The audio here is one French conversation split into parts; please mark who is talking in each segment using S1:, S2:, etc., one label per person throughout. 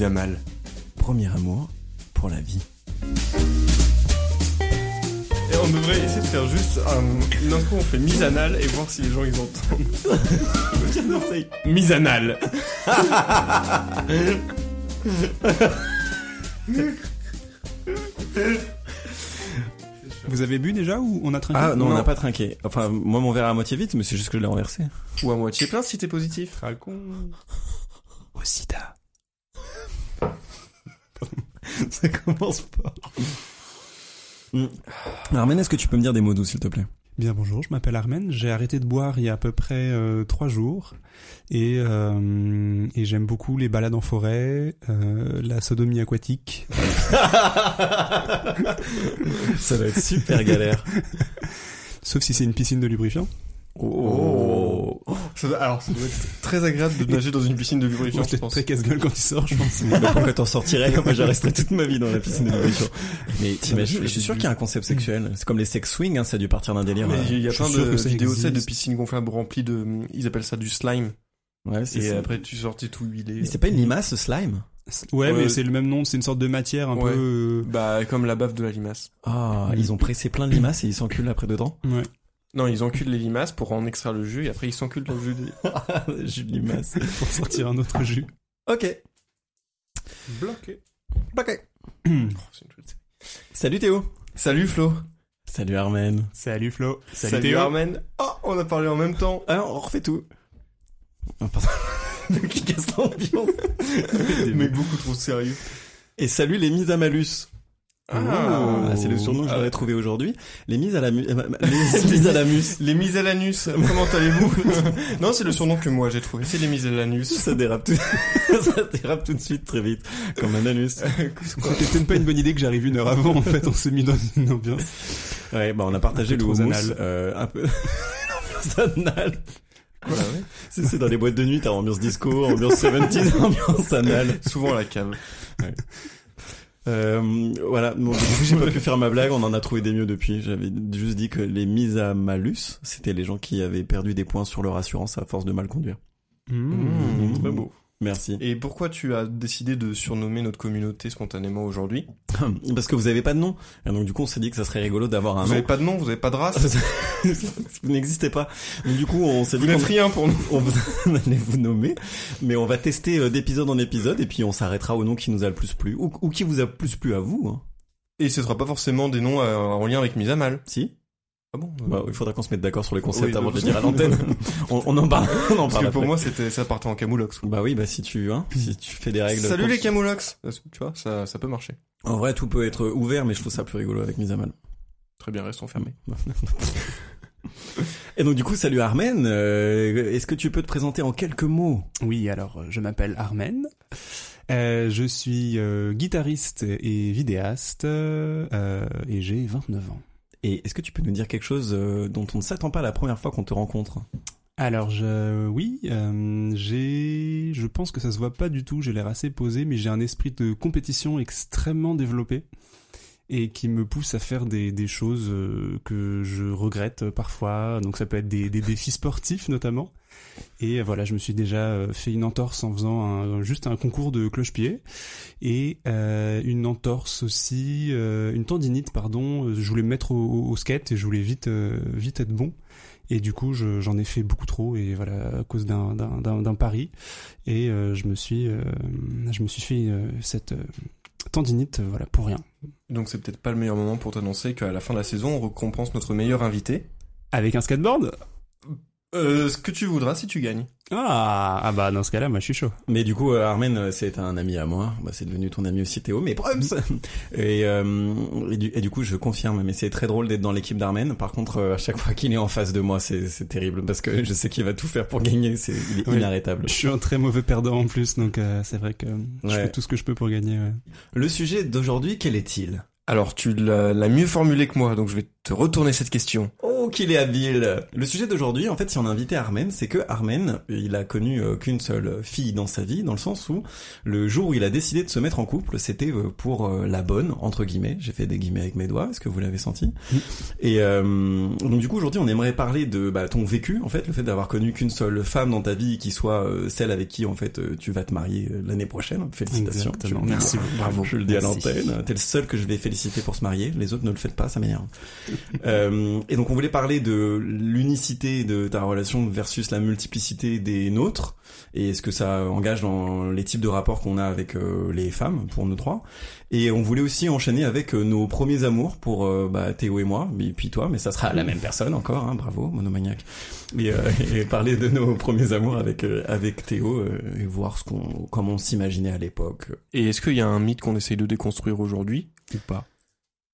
S1: Mise à mal. Premier amour pour la vie.
S2: Et on devrait essayer de faire juste un, une intro, on fait mise anal et voir si les gens ils entendent. mise anal.
S3: Vous avez bu déjà ou on a trinqué
S1: Ah non, on n'a pas trinqué. Enfin, moi mon verre est à moitié vite, mais c'est juste que je l'ai renversé.
S2: Ou à moitié plein si t'es positif.
S3: Ah, con. Au sida.
S1: Ça commence pas. Hmm. Armen, est-ce que tu peux me dire des mots doux, s'il te plaît?
S3: Bien bonjour, je m'appelle Armen. J'ai arrêté de boire il y a à peu près euh, trois jours et, euh, et j'aime beaucoup les balades en forêt, euh, la sodomie aquatique.
S1: Ça va être super galère.
S3: Sauf si c'est une piscine de lubrifiant.
S1: Oh.
S2: Ça doit- alors ça doit être très agréable de nager dans une piscine de lubrifiant, je pense.
S3: très casse-gueule quand il sort, je pense.
S1: Mais pourquoi t'en sortirais Moi, je resterai toute ma vie dans la piscine de nourriture. Mais t'imagines, je suis sûr qu'il y a un concept sexuel. C'est comme les sex swing, hein, ça a dû partir d'un délire. Euh,
S2: il y a
S3: je suis
S2: plein
S3: sûr
S2: de vidéos tu sais, de piscines gonflables remplies de, ils appellent ça du slime.
S1: Ouais, c'est
S2: Et
S1: ça.
S2: après tu sortais tout huilé.
S1: Mais c'est pas une limace, ce slime?
S3: Ouais,
S2: Ouais.
S3: mais c'est le même nom, c'est une sorte de matière un
S2: Ouais.
S3: peu...
S2: Bah comme la bave de la limace.
S1: Ah, ils ont pressé plein de limaces et ils s'enculent après dedans?
S3: euh, Ouais.
S2: Non, ils enculent les limaces pour en extraire le jus et après ils s'enculent le jus. Des...
S1: Jus de limace.
S3: Pour sortir un autre jus.
S1: Ok.
S2: Bloqué.
S1: Ok.
S2: Oh, c'est une chouette série.
S1: Salut Théo.
S2: Salut Flo.
S1: Salut Armen.
S3: Salut Flo.
S2: Salut, Armen. Oh, on a parlé en même temps.
S1: Ah, on refait tout. Oh, pardon. Qui casse l'ambiance.
S2: Mais beaucoup trop sérieux.
S1: Et salut les mises à malus. Ah, c'est le surnom que j'aurais trouvé aujourd'hui. Les mises à la mu- euh, les mises à la mus.
S2: Les mises à l'anus, comment allez-vous Non, c'est le surnom que moi j'ai trouvé, c'est les mises à l'anus.
S1: Ça dérape tout, ça dérape tout de suite très vite. Comme un anus.
S3: C'était peut-être pas une bonne idée que j'arrive une heure avant, en fait, on s'est mis dans une ambiance.
S1: Ouais, bah on a partagé le
S3: anal.
S1: euh, un peu. ambiance anal. C'est, c'est dans les boîtes de nuit, t'as ambiance disco, ambiance 70s, ambiance anal.
S2: Souvent à la cave.
S1: Euh, voilà, bon, du coup, j'ai pas pu faire ma blague, on en a trouvé des mieux depuis. J'avais juste dit que les mises à malus, c'était les gens qui avaient perdu des points sur leur assurance à force de mal conduire.
S2: Mmh, très beau.
S1: Merci.
S2: Et pourquoi tu as décidé de surnommer notre communauté spontanément aujourd'hui
S1: Parce que vous avez pas de nom. Et donc du coup, on s'est dit que ça serait rigolo d'avoir un
S2: Vous
S1: nom.
S2: avez pas de nom, vous avez pas de race
S1: vous n'existez pas. Donc du coup, on s'est
S2: Vous
S1: dit
S2: n'êtes
S1: qu'on
S2: rien pour nous.
S1: on vous- on allait vous nommer, mais on va tester euh, d'épisode en épisode et puis on s'arrêtera au nom qui nous a le plus plu ou, ou qui vous a le plus plu à vous. Hein.
S2: Et ce sera pas forcément des noms euh, en lien avec mise à mal.
S1: Si
S2: Ah bon
S1: bah, Il faudra qu'on se mette d'accord sur les concepts
S2: Oui,
S1: avant de le dire à l'antenne. on, on en parle. On en
S2: Parce
S1: parle
S2: que pour
S1: après.
S2: moi, c'était ça partait en camoulox.
S1: Bah oui, bah si tu hein, si tu fais des règles.
S2: Salut
S1: pour-
S2: les camoulox Tu vois, ça, ça peut marcher.
S1: En vrai, tout peut être ouvert, mais je trouve ça plus rigolo avec mise à mal.
S2: Très bien, restons fermés.
S1: Et donc du coup, salut Armen. euh, Est-ce que tu peux te présenter en quelques mots?
S3: Oui, alors euh, je m'appelle Armen. Euh, je suis euh, guitariste et vidéaste euh, et j'ai 29 ans.
S1: Et est-ce que tu peux nous dire quelque chose euh, dont on ne s'attend pas la première fois qu'on te rencontre?
S3: Alors je, oui, euh, j'ai, je pense que ça se voit pas du tout. J'ai l'air assez posé, mais j'ai un esprit de compétition extrêmement développé et qui me pousse à faire des, choses euh, que je regrette parfois. Donc ça peut être des défis sportifs notamment. Et voilà, je me suis déjà euh, fait une entorse en faisant un- juste un concours de cloche-pied et euh, une entorse aussi, euh, une tendinite pardon. Je voulais me mettre au, au skate et je voulais vite euh, vite être bon. Et du coup, je- j'en ai fait beaucoup trop et voilà à cause d'un pari. Et je me suis je me suis fait cette tendinite voilà pour rien.
S2: Donc c'est peut-être pas le meilleur moment pour t'annoncer qu'à la fin de la saison, on récompense notre meilleur invité.
S3: Avec un skateboard?
S2: Euh, ce que tu voudras si tu gagnes.
S3: Ah, ah bah dans ce cas-là, moi je suis chaud.
S1: Mais du coup, euh, Armen, euh, c'est un ami à moi. Bah, c'est devenu ton ami aussi, Théo. Mais Prums et, euh, et, du, et du coup, je confirme. Mais c'est très drôle d'être dans l'équipe d'Armen. Par contre, à chaque fois qu'il est en face de moi, c'est c'est terrible parce que je sais qu'il va tout faire pour gagner. C'est il est
S3: Oui.
S1: inarrêtable.
S3: Je suis un très mauvais perdant en plus, donc euh, c'est vrai que je
S1: Ouais.
S3: fais tout ce que je peux pour gagner. ouais.
S1: Le sujet d'aujourd'hui, quel est-il?
S2: Alors, tu l'as l'as mieux formulé que moi, donc je vais te retourner cette question.
S1: Oh, qu'il est habile Le sujet d'aujourd'hui, en fait, si on a invité Armen, c'est que Armen, il a connu euh, qu'une seule fille dans sa vie, dans le sens où le jour où il a décidé de se mettre en couple, c'était euh, pour euh, la bonne, entre guillemets. J'ai fait des guillemets avec mes doigts, est-ce que vous l'avez senti? Et euh, donc du coup, aujourd'hui, on aimerait parler de bah, ton vécu, en fait, le fait d'avoir connu qu'une seule femme dans ta vie qui soit celle avec qui, en fait, tu vas te marier l'année prochaine. Félicitations.
S3: Exactement. Merci beaucoup.
S1: Bravo. Je le dis à l'antenne. T'es le seul que je vais féliciter pour se marier. Les autres ne le faites pas, ça m'énerve. Euh, et donc on voulait parler de l'unicité de ta relation versus la multiplicité des nôtres et ce que ça engage dans les types de rapports qu'on a avec euh, les femmes pour nous trois. Et on voulait aussi enchaîner avec euh, nos premiers amours pour euh, bah, Théo et moi, et puis toi, mais ça sera la même personne encore, hein, bravo, monomaniaque. Et, euh, et parler de nos premiers amours avec euh, avec Théo euh, et voir ce qu'on comment on s'imaginait à l'époque.
S2: Et est-ce qu'il y a un mythe qu'on essaye de déconstruire aujourd'hui ou pas?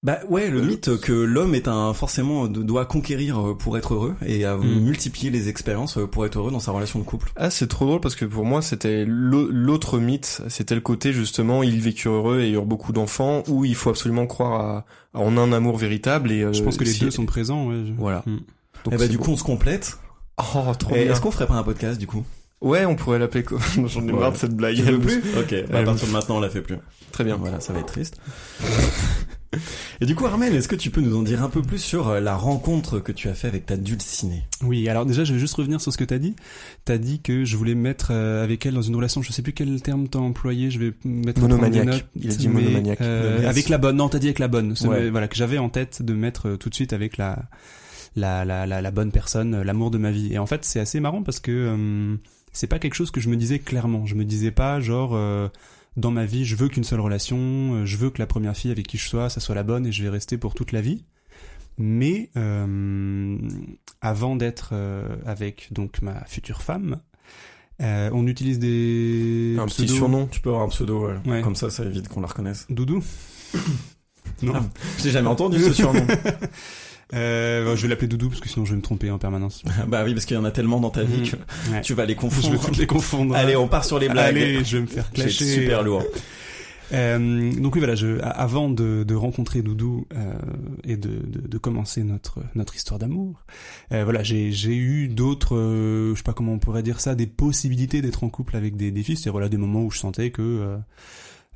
S1: Bah ouais, le mythe que l'homme est un forcément doit conquérir euh, pour être heureux et à
S3: Mm.
S1: multiplier les expériences euh, pour être heureux dans sa relation de couple.
S2: Ah, c'est trop drôle parce que pour moi, c'était l'au- l'autre mythe. C'était le côté, justement, ils vécurent heureux et eurent beaucoup d'enfants, où il faut absolument croire à, à- en un amour véritable et, euh,
S3: Je pense que les
S2: si-
S3: deux sont présents. Ouais. je-
S2: Voilà.
S3: Mm.
S2: Donc
S1: et bah
S2: c'est
S1: du
S2: bon.
S1: coup on se complète.
S2: Oh, trop
S1: Et
S2: bien.
S1: Est-ce qu'on ferait pas un podcast du coup?
S2: Ouais, on pourrait l'appeler quoi J'en ai marre de cette blague.
S1: Tu veux plus? Ok, bah, à partir de maintenant on la fait plus.
S2: Très bien.
S1: Voilà, ça va être triste. et du coup Armel, est-ce que tu peux nous en dire un peu plus sur euh, la rencontre que tu as fait avec ta dulcinée
S3: Oui, alors déjà, je vais juste revenir sur ce que t'as dit. T'as dit que je voulais me mettre euh, avec elle dans une relation, je sais plus quel terme t'as employé, je vais mettre
S2: Monomaniaque.
S3: notes,
S2: Il a dit
S3: mais,
S2: monomaniaque.
S3: euh, avec la bonne, non, t'as dit avec la bonne.
S1: Ouais.
S3: Voilà, que j'avais en tête de mettre euh, tout de suite avec la, la, la, la, la bonne personne, l'amour de ma vie. Et en fait, c'est assez marrant parce que euh, c'est pas quelque chose que je me disais clairement. Je me disais pas genre... euh, dans ma vie, je veux qu'une seule relation, euh, je veux que la première fille avec qui je sois, ça soit la bonne et je vais rester pour toute la vie. Mais euh, avant d'être euh, avec donc ma future femme, euh, on utilise des
S2: Un petit surnom.
S1: Tu peux avoir un pseudo, ouais.
S3: Ouais.
S1: comme ça ça évite qu'on la reconnaisse.
S3: Doudou. non.
S1: Ah, J'ai jamais entendu ce surnom.
S3: Euh, bon, je vais l'appeler Doudou parce que sinon je vais me tromper en permanence.
S1: bah oui, parce qu'il y en a tellement dans ta vie
S3: Mhm.
S1: que
S3: Ouais.
S1: tu vas les
S3: Je
S1: confondre.
S3: vais toutes les confondre.
S1: Allez, on part sur les blagues.
S3: Allez, je vais me faire
S1: C'est
S3: clasher.
S1: super lourd.
S3: Euh, donc oui voilà, je, avant de, de rencontrer Doudou euh, et de, de, de commencer notre notre histoire d'amour, euh, voilà j'ai eu d'autres, euh, je sais pas comment on pourrait dire ça, des possibilités d'être en couple avec des, des filles, c'est voilà des moments où je sentais que euh,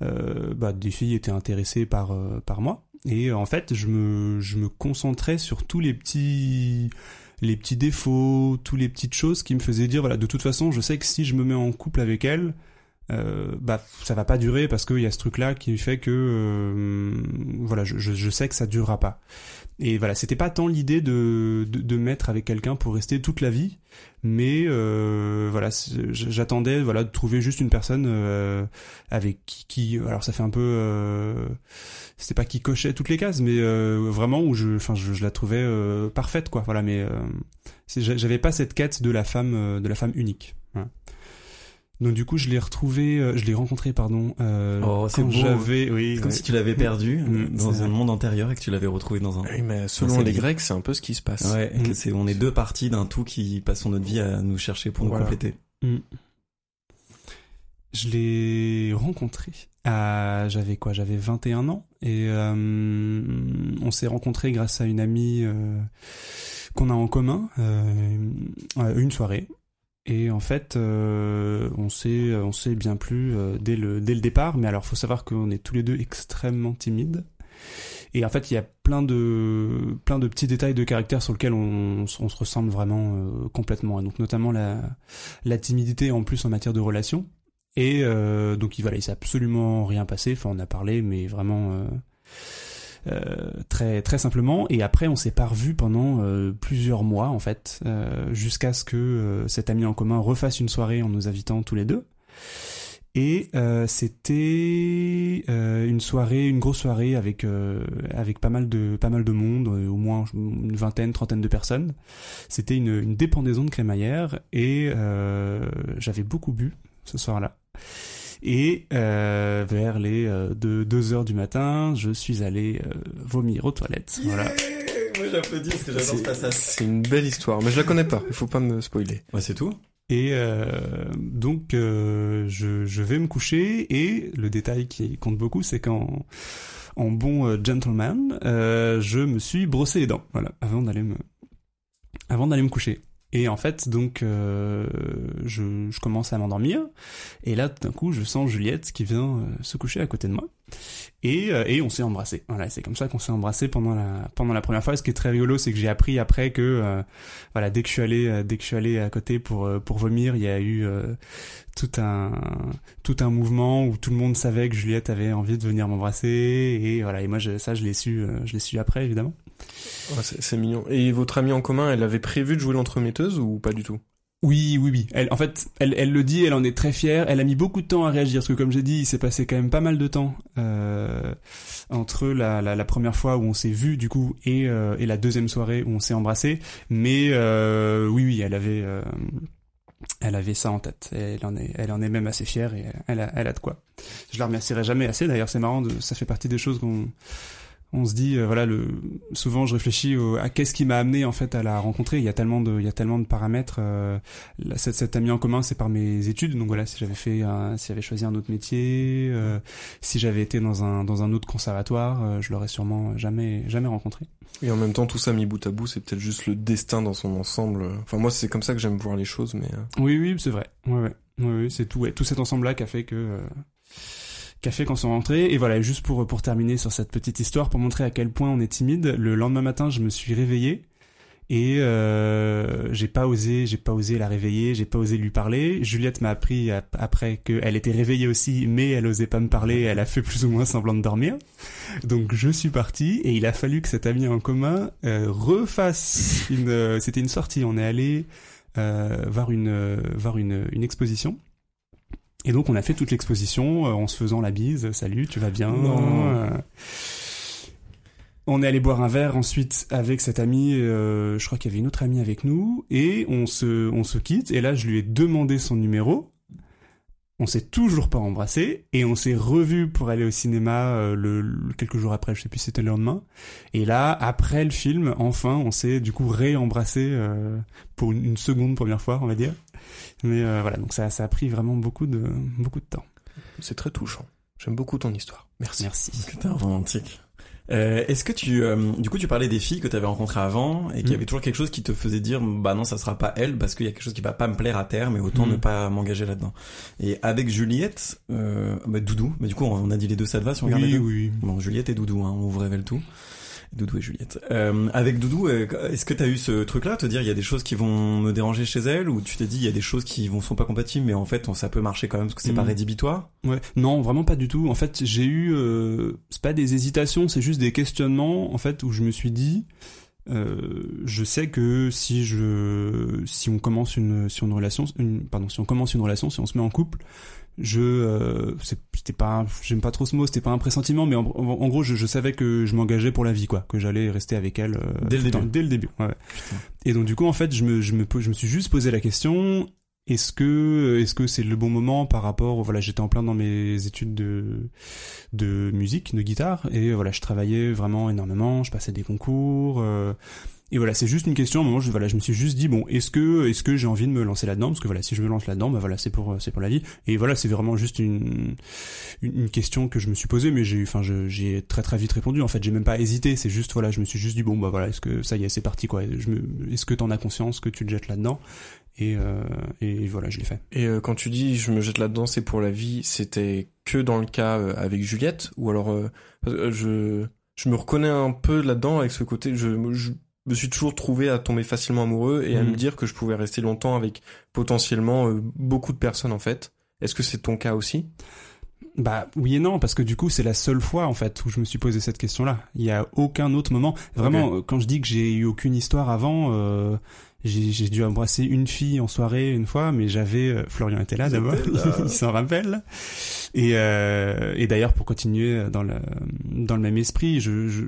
S3: euh, bah, des filles étaient intéressées par par moi et en fait je me je me concentrais sur tous les petits les petits défauts, toutes les petites choses qui me faisaient dire voilà de toute façon je sais que si je me mets en couple avec elle euh, bah ça va pas durer parce qu'il y a ce truc là qui fait que euh, voilà je, je, je sais que ça durera pas et voilà c'était pas tant l'idée de, de mettre avec quelqu'un pour rester toute la vie mais euh, voilà j'attendais voilà de trouver juste une personne euh, avec qui, alors ça fait un peu euh, c'était pas qui cochait toutes les cases mais euh, vraiment où je enfin je, la trouvais euh, parfaite quoi voilà mais j'avais pas cette quête de la femme de la femme unique. Donc du coup, je l'ai retrouvé, euh, je l'ai rencontré, pardon, euh,
S1: Oh, c'est
S3: quand
S1: beau.
S3: j'avais, oui,
S1: C'est comme
S3: ouais.
S1: si tu l'avais perdu
S3: Mm,
S1: dans
S3: c'est
S1: un monde antérieur et que tu l'avais retrouvé dans un.
S2: Oui, mais selon les. Grecs, c'est un peu ce qui se passe.
S1: Ouais,
S3: Mm.
S1: c'est on est deux parties d'un tout qui passons notre vie à nous chercher pour
S2: Voilà.
S1: nous compléter.
S3: Mm. Je l'ai rencontré. à- j'avais quoi J'avais 21 ans et euh, on s'est rencontrés grâce à une amie euh, qu'on a en commun, euh, une soirée. Et en fait, euh, on s'est on s'est bien plu euh, dès le dès le départ. Mais alors, faut savoir qu'on est tous les deux extrêmement timides. Et en fait, il y a plein de plein de petits détails de caractère sur lesquels on, se ressemble vraiment euh, complètement. Donc notamment la la timidité en plus en matière de relations. Et euh, donc il voilà, il s'est absolument rien passé. Enfin, on a parlé, mais vraiment euh, très très simplement. Et après, on s'est pas revus pendant euh, plusieurs mois en fait, euh, jusqu'à ce que euh, cet ami en commun refasse une soirée en nous invitant tous les deux. Et euh, c'était euh, une soirée, une grosse soirée avec euh, avec pas mal de pas mal de monde, euh, au moins une vingtaine, trentaine de personnes. C'était une, une dépendaison de crémaillère et euh, j'avais beaucoup bu ce soir-là. Et euh, vers les euh, 2 heures du matin, je suis allé euh, vomir aux toilettes. Voilà.
S1: Moi j'applaudis parce que j'adore ce
S2: C'est
S1: passage.
S2: c'est une belle histoire, mais je la connais pas. Il faut pas me spoiler.
S1: Ouais, c'est tout.
S3: Et euh, donc je, je vais me coucher et le détail qui compte beaucoup, c'est qu'en en bon gentleman, je me suis brossé les dents, voilà, avant d'aller me avant d'aller me coucher. Et en fait, donc, euh, je, je commence à m'endormir, et là, tout d'un coup, je sens Juliette qui vient euh, se coucher à côté de moi, et, euh, et on s'est embrassé. Voilà, c'est comme ça qu'on s'est embrassé pendant la pendant la première fois. Ce qui est très rigolo, c'est que j'ai appris après que, euh, voilà, dès que je suis allé, euh, dès que je suis allé à côté pour pour vomir, il y a eu tout un tout un mouvement où tout le monde savait que Juliette avait envie de venir m'embrasser, et voilà. Et moi, ça, je l'ai su, je l'ai su après, évidemment.
S2: C'est mignon. Et votre amie en commun, elle avait prévu de jouer l'entremetteuse ou pas du tout?
S3: Oui, oui, oui. En fait, elle, elle le dit, elle en est très fière. Elle a mis beaucoup de temps à réagir, parce que comme j'ai dit, il s'est passé quand même pas mal de temps euh, entre la, première fois où on s'est vu, du coup, et, euh, et la deuxième soirée où on s'est embrassé. Mais euh, oui, oui, elle avait, elle avait ça en tête. Elle en est, elle en est même assez fière et elle a, de quoi. Je la remercierai jamais assez. D'ailleurs, c'est marrant, ça fait partie des choses qu'on on se dit euh, voilà le souvent je réfléchis au- à qu'est-ce qui m'a amené en fait à la rencontrer. Il y a tellement de il y a tellement de paramètres euh, la- cette, cette amie en commun c'est par mes études. Donc voilà si j'avais fait un, si j'avais choisi un autre métier euh, si j'avais été dans un dans un autre conservatoire euh, je l'aurais sûrement jamais jamais rencontré.
S2: Et en même temps, tout ça mis bout à bout, c'est peut-être juste le destin dans son ensemble. Enfin, moi, c'est comme ça que j'aime voir les choses, mais... euh,
S3: oui oui c'est vrai. Ouais ouais. Oui, c'est tout ouais, tout cet ensemble là qui a fait que euh, fait qu'on s'est rentrés. Et voilà juste pour pour terminer sur cette petite histoire pour montrer à quel point on est timide le lendemain matin je me suis réveillé et euh, j'ai pas osé j'ai pas osé la réveiller j'ai pas osé lui parler. Juliette m'a appris ap- après qu'elle était réveillée aussi mais elle osait pas me parler elle a fait plus ou moins semblant de dormir. Donc je suis parti et il a fallu que cet ami en commun euh, refasse une euh, c'était une sortie. On est allé euh, voir une euh, voir une, une exposition et donc on a fait toute l'exposition euh, en se faisant la bise. Salut tu vas bien
S2: Non.
S3: Euh, on est allé boire un verre ensuite avec cet ami, euh, je crois qu'il y avait une autre amie avec nous, et on se, on se quitte, et là je lui ai demandé son numéro, on s'est toujours pas embrassé, et on s'est revu pour aller au cinéma euh, le, le- quelques jours après, je sais plus si c'était le lendemain, et là, après le film, enfin, on s'est du coup réembrassé euh, pour une, une seconde première fois, on va dire. Mais euh, voilà, donc ça, ça a pris vraiment beaucoup de, beaucoup de temps.
S2: C'est très touchant. J'aime beaucoup ton histoire. Merci.
S3: Merci.
S1: Putain, romantique. Euh, Est-ce que tu, euh, du coup, tu parlais des filles que tu avais rencontrées avant et qu'il y
S3: Mm.
S1: avait toujours quelque chose qui te faisait dire, bah non, ça sera pas elle parce qu'il y a quelque chose qui va pas me plaire à terme et autant
S3: Mm.
S1: ne pas m'engager là-dedans. Et avec Juliette, euh, bah, Doudou, bah, du coup, on a dit les deux, ça te va si on regarde les
S3: Oui,
S1: deux
S3: oui.
S1: Bon, Juliette et Doudou, hein, on vous révèle tout. Doudou et Juliette. Euh, avec Doudou, euh, est-ce que t'as eu ce truc-là, te dire il y a des choses qui vont me déranger chez elle, ou tu t'es dit il y a des choses qui vont sont pas compatibles, mais en fait on- ça peut marcher quand même parce que c'est
S3: Mm.
S1: pas rédhibitoire?
S3: Ouais, non, vraiment pas du tout. En fait, j'ai eu, euh, c'est pas des hésitations, c'est juste des questionnements, en fait, où je me suis dit, euh, je sais que si je, si on commence une, si on une relation, une, pardon, si on commence une relation, si on se met en couple, je, euh, c'était pas, j'aime pas trop ce mot, c'était pas un pressentiment, mais en, gros, je, je savais que je m'engageais pour la vie, quoi, que j'allais rester avec elle euh,
S1: Dès le
S3: temps,
S1: début.
S3: dès le début. Ouais. Et donc du coup, en fait, je me, je me, je me suis juste posé la question est-ce que est-ce que c'est le bon moment par rapport voilà j'étais en plein dans mes études de de musique de guitare et voilà je travaillais vraiment énormément je passais des concours euh, et voilà c'est juste une question moment je voilà je me suis juste dit bon est-ce que est-ce que j'ai envie de me lancer là-dedans? Parce que voilà si je me lance là-dedans bah voilà c'est pour c'est pour la vie. Et voilà c'est vraiment juste une une, question que je me suis posée mais j'ai enfin j'ai très très vite répondu. En fait j'ai même pas hésité. C'est juste voilà je me suis juste dit bon bah voilà est-ce que ça y est c'est parti quoi. Je me est-ce que t'en as conscience que tu te jettes là-dedans? Et, euh, et voilà, je l'ai fait.
S2: Et euh, quand tu dis je me jette là-dedans, c'est pour la vie, c'était que dans le cas euh, avec Juliette? Ou alors euh, euh, je je me reconnais un peu là-dedans avec ce côté me suis toujours trouvé à tomber facilement amoureux et à me dire que je pouvais rester longtemps avec potentiellement euh, beaucoup de personnes en fait. Est-ce que c'est ton cas aussi?
S3: Bah oui et non parce que du coup c'est la seule fois en fait où je me suis posé cette question-là. Il y a aucun autre moment. Vraiment euh, quand je dis que j'ai eu aucune histoire avant, euh, j'ai j'ai dû embrasser une fille en soirée une fois, mais j'avais euh, Florian était là d'abord, il s'en rappelle. Et, euh, et d'ailleurs pour continuer dans le dans le même esprit, je, je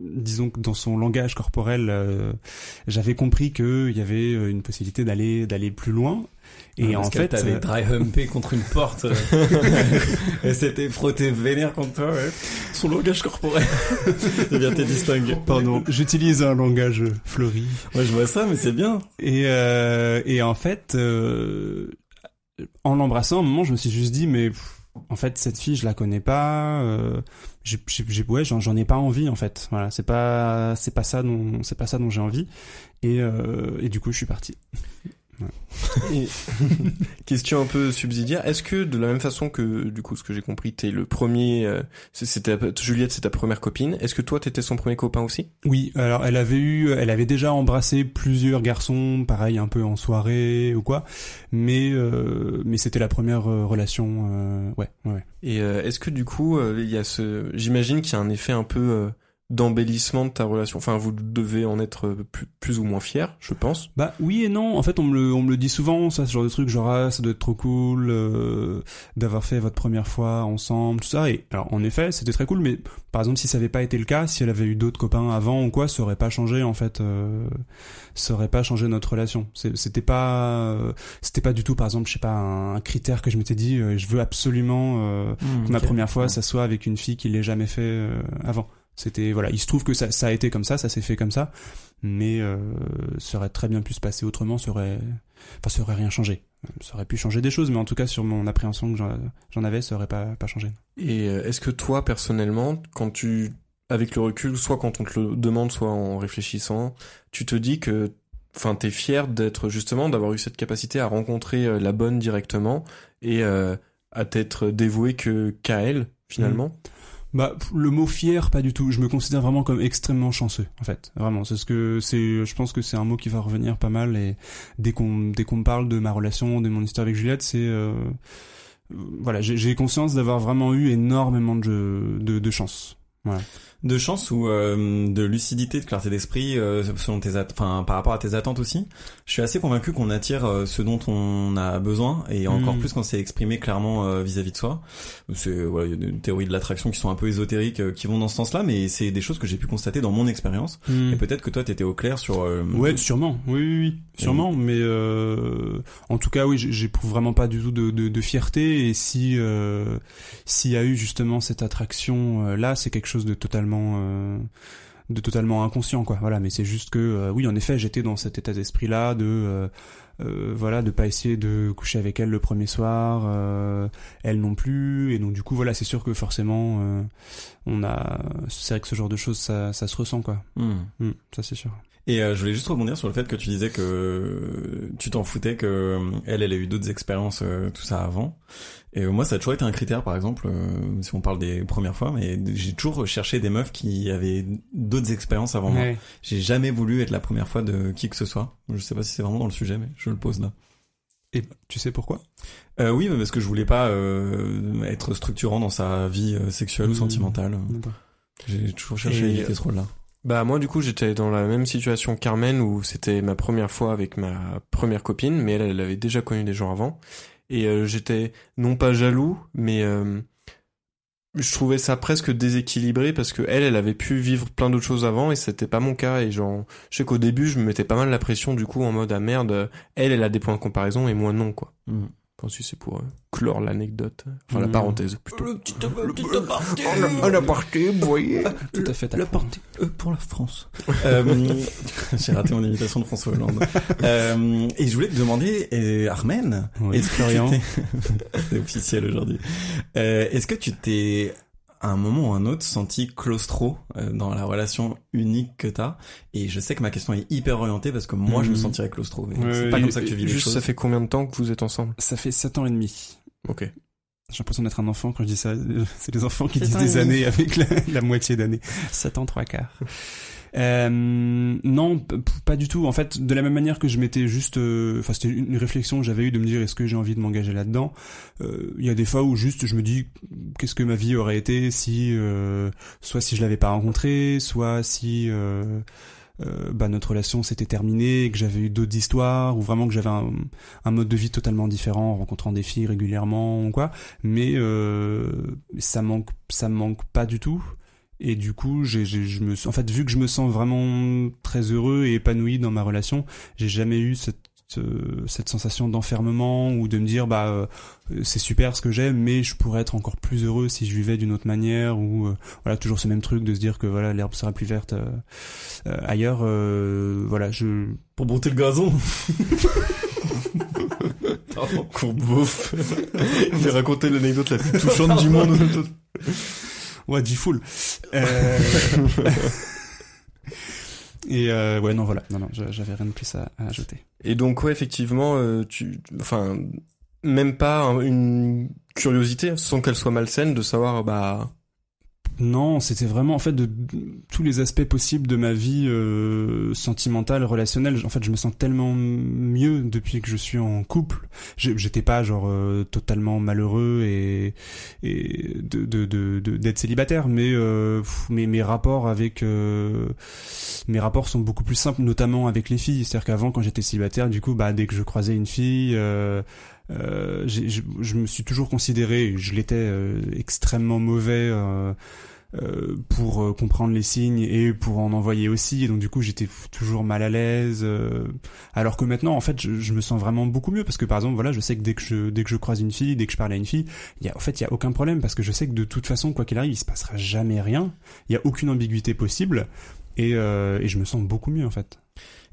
S3: disons que dans son langage corporel, euh, j'avais compris qu'il y avait euh, une possibilité d'aller d'aller plus loin. Et en fait,
S1: t'avais
S3: euh,
S1: dry humpé contre une porte. et c'était frotté vénère contre toi, ouais. Son langage corporel. c'est bien, t'es distingué.
S3: pardon, j'utilise un langage fleuri.
S1: Ouais, je vois ça, mais c'est bien.
S3: Et, euh, et en fait, euh, en l'embrassant, à un moment, je me suis juste dit, mais pff, en fait, cette fille, je la connais pas. Euh, j'ai, ouais, j'en ai pas envie, en fait. Voilà, c'est pas, c'est pas ça dont, c'est pas ça dont j'ai envie. Et, euh, et du coup, je suis parti.
S2: Et- Question un peu subsidiaire. Est-ce que de la même façon que du coup ce que j'ai compris, t'es le premier, euh, c'était Juliette, c'est ta première copine. Est-ce que toi t'étais son premier copain aussi?
S3: Oui, alors elle avait eu, elle avait déjà embrassé plusieurs garçons, pareil un peu en soirée ou quoi, mais euh, mais c'était la première euh, relation, euh, ouais, ouais.
S2: Et euh, est-ce que du coup euh, il y a ce, j'imagine qu'il y a un effet un peu euh, d'embellissement de ta relation. Enfin, vous devez en être euh, plus, plus ou moins fier, je pense.
S3: Bah oui et non. En fait, on me le, on me le dit souvent, ça, ce genre de truc, genre ah, ça doit être trop cool euh, d'avoir fait votre première fois ensemble, tout ça. Et alors, en effet, c'était très cool. Mais par exemple, si ça avait pas été le cas, si elle avait eu d'autres copains avant ou quoi, ça aurait pas changé en fait. Euh, ça aurait pas changé notre relation. C'est- C'était pas, euh, c'était pas du tout, par exemple, je sais pas, un, un critère que je m'étais dit, euh, je veux absolument euh, que ma première fois, ça soit avec une fille qui l'ait jamais fait euh, avant. C'était voilà, il se trouve que ça, ça a été comme ça, ça s'est fait comme ça, mais euh, ça aurait très bien pu se passer autrement, ça aurait, enfin, ça aurait rien changé. Ça aurait pu changer des choses, mais en tout cas sur mon appréhension que j'en- avais, ça aurait pas pas changé.
S2: Et euh, est-ce que toi, personnellement, quand tu, avec le recul, soit quand on te le demande, soit en réfléchissant, tu te dis que, enfin, t'es fier d'être justement d'avoir eu cette capacité à rencontrer euh, la bonne directement et euh, à t'être dévoué que qu'à elle finalement?
S3: Bah le mot fier, pas du tout. Je me considère vraiment comme extrêmement chanceux, en fait. Vraiment, c'est ce que c'est. Je pense que c'est un mot qui va revenir pas mal. Et dès qu'on dès qu'on me parle de ma relation, de mon histoire avec Juliette, c'est euh, euh, voilà, j'ai conscience d'avoir vraiment eu énormément de de, de chance. Voilà.
S1: De chance ou euh, de lucidité, de clarté d'esprit, euh, selon tes enfin par rapport à tes attentes aussi? Je suis assez convaincu qu'on attire euh, ce dont on a besoin et encore
S3: Mm.
S1: plus quand c'est exprimé clairement euh, vis-à-vis de soi. C'est voilà, il y a des théories de l'attraction qui sont un peu ésotériques euh, qui vont dans ce sens-là, mais c'est des choses que j'ai pu constater dans mon expérience. Et peut-être que toi t'étais au clair sur. euh,
S3: Ouais, sûrement. Oui, oui, oui. sûrement. Mais euh, en tout cas, oui, j'éprouve vraiment pas du tout de, de, de fierté. Et si euh, s'il y a eu justement cette attraction là, c'est quelque chose de totalement euh, de totalement inconscient, quoi. Voilà. Mais c'est juste que euh, oui, en effet, j'étais dans cet état d'esprit là de euh, euh, voilà, de pas essayer de coucher avec elle le premier soir, euh, elle non plus. Et donc du coup, voilà, c'est sûr que forcément, euh, on a, c'est vrai que ce genre de choses, ça, ça se ressent, quoi.
S1: hmm.
S3: Hmm, ça c'est sûr.
S1: Et euh, je voulais juste rebondir sur le fait que tu disais que tu t'en foutais que euh, elle, elle a eu d'autres expériences, euh, tout ça avant. Et euh, moi, ça a toujours été un critère, par exemple, euh, si on parle des premières fois, mais j'ai toujours cherché des meufs qui avaient d'autres expériences avant moi. J'ai jamais voulu être la première fois de qui que ce soit. Je sais pas si c'est vraiment dans le sujet, mais je le pose là.
S3: Et tu sais pourquoi?
S1: Euh, oui, mais parce que je voulais pas euh, être structurant dans sa vie sexuelle ou
S3: Mmh.
S1: sentimentale. J'ai toujours cherché à éviter ce rôle-là.
S2: Bah moi du coup j'étais dans la même situation Carmen où c'était ma première fois avec ma première copine mais elle elle avait déjà connu des gens avant et euh, j'étais non pas jaloux mais euh, je trouvais ça presque déséquilibré parce que elle elle avait pu vivre plein d'autres choses avant et c'était pas mon cas et genre je sais qu'au début je me mettais pas mal la pression du coup en mode ah merde elle elle a des points de comparaison et moi non quoi.
S1: Mm.
S2: Enfin si c'est pour euh, clore l'anecdote? Enfin la
S3: Mm.
S2: parenthèse plutôt.
S1: petit, aparté.
S2: Un aparté, vous voyez.
S3: Tout à fait.
S1: La partie E pour la France. euh, J'ai raté mon imitation de François Hollande. euh, et je voulais te demander, euh, Armen,
S3: Oui,
S1: est-ce que tu
S3: Florian.
S1: t'es- c'est officiel aujourd'hui. Euh, est-ce que tu t'es à un moment ou un autre senti claustro euh, dans la relation unique que t'as Et je sais que ma question est hyper orientée parce que moi je me
S3: Mhm.
S1: sentirais claustro. mais
S3: Ouais,
S1: c'est pas
S3: et-
S1: comme ça que tu vis les
S2: Juste
S1: choses.
S2: ça fait combien de temps que vous êtes ensemble?
S3: Ça fait 7 ans et demi.
S2: Ok.
S3: J'ai l'impression d'être un enfant quand je dis ça. C'est les enfants qui disent des années avec la, la moitié d'année. 7 ans, 3 quarts. Euh, non, pas du tout. En fait, de la même manière que je m'étais juste, euh, enfin c'était une réflexion que j'avais eue de me dire est-ce que j'ai envie de m'engager là-dedans? Euh, Il y a des fois où juste je me dis qu'est-ce que ma vie aurait été si, soit si je l'avais pas rencontré, soit si bah, notre relation s'était terminée, et que j'avais eu d'autres histoires, ou vraiment que j'avais un, un mode de vie totalement différent, en rencontrant des filles régulièrement ou quoi. Mais ça manque, ça manque pas du tout. Et du coup, j'ai, je me, en fait, vu que je me sens vraiment très heureux et épanoui dans ma relation, j'ai jamais eu cette cette sensation d'enfermement ou de me dire bah euh, c'est super ce que j'aime mais je pourrais être encore plus heureux si je vivais d'une autre manière ou euh, voilà toujours ce même truc de se dire que voilà l'herbe sera plus verte euh, euh, ailleurs euh, voilà je
S1: Pour brouter le gazon.
S2: Bouffe. Il a raconté l'anecdote la plus touchante du monde.
S3: ouais full Euh, et euh, ouais non voilà. Non non j'avais rien de plus à, ajouter.
S2: Et donc ouais effectivement euh, tu enfin même pas un- une curiosité sans qu'elle soit malsaine de savoir bah
S3: Non, c'était vraiment en fait de, tous les aspects possibles de ma vie euh, sentimentale, relationnelle. En fait, je me sens tellement mieux depuis que je suis en couple. J'étais pas genre euh, totalement malheureux et, et de de de- d'être célibataire, mais euh, pff, mes rapports avec euh, mes rapports sont beaucoup plus simples, notamment avec les filles. C'est-à-dire qu'avant, quand j'étais célibataire, du coup, bah dès que je croisais une fille. Euh, je, je me suis toujours considéré, je l'étais euh, extrêmement mauvais euh, euh, pour comprendre les signes et pour en envoyer aussi. Et donc du coup, j'étais toujours mal à l'aise. alors que maintenant, en fait, je, je me sens vraiment beaucoup mieux parce que par exemple, voilà, je sais que dès que je dès que je croise une fille, dès que je parle à une fille, il y a en fait il y a aucun problème parce que je sais que de toute façon, quoi qu'il arrive, il se passera jamais rien. Il y a aucune ambiguïté possible. Et, et je me sens beaucoup mieux en fait.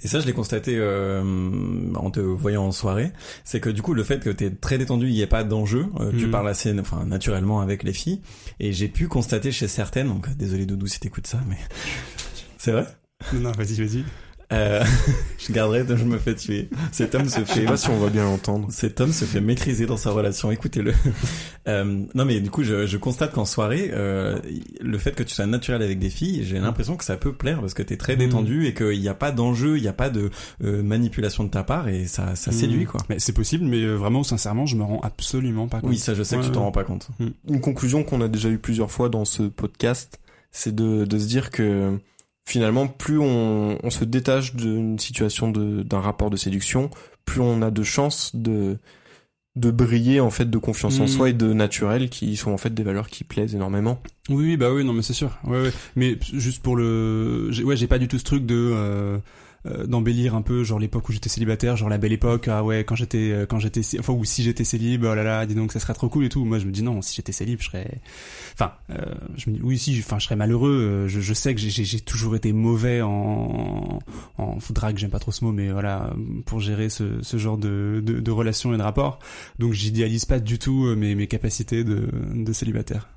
S1: Et ça, je l'ai constaté euh, en te voyant en soirée. C'est que du coup, le fait que t'es très détendu, il n'y ait pas d'enjeu. euh, Tu
S3: Mhm.
S1: parles assez, enfin, naturellement avec les filles. Et j'ai pu constater chez certaines, donc désolé Doudou si t'écoutes ça, mais c'est vrai?
S3: Non, vas-y, vas-y.
S1: Euh, je garderai, je me fais tuer. Cet homme se
S2: je sais
S1: fait
S2: pas si on va bien l'entendre.
S1: Cet homme se fait maîtriser dans sa relation, écoutez-le. Euh, non mais du coup, je, je constate qu'en soirée, euh, le fait que tu sois naturel avec des filles, j'ai l'impression que ça peut plaire parce que t'es très
S3: Mm.
S1: détendu et qu'il n'y a pas d'enjeu, il n'y a pas de euh, manipulation de ta part et ça, ça séduit quoi.
S3: Mais c'est possible, mais euh, vraiment, sincèrement, je me rends absolument pas compte.
S1: Oui, ça je sais que tu t'en rends pas compte.
S2: Une conclusion qu'on a déjà eu plusieurs fois dans ce podcast, c'est de, de se dire que finalement, plus on, on se détache d'une situation de- d'un rapport de séduction, plus on a de chances de de briller en fait de confiance en
S3: Mm.
S2: soi et de naturel qui sont en fait des valeurs qui plaisent énormément.
S3: Oui, bah oui, non, mais c'est sûr. Ouais, ouais. Mais juste pour le, ouais, j'ai pas du tout ce truc de euh, d'embellir un peu, genre l'époque où j'étais célibataire, genre la belle époque. Ah ouais, quand j'étais, euh, quand j'étais, enfin ou si j'étais célib, oh là là, dis donc ça serait trop cool et tout. Moi, je me dis non, si j'étais célib, je serais, enfin, euh, je me dis oui, si, enfin, je serais malheureux. Euh, Je, je sais que j'ai- toujours été mauvais en, en drague, j'aime pas trop ce mot, mais voilà, pour gérer ce, ce genre de, de, de relations et de rapports. Donc, j'idéalise pas du tout euh, mes, mes capacités de, de célibataire.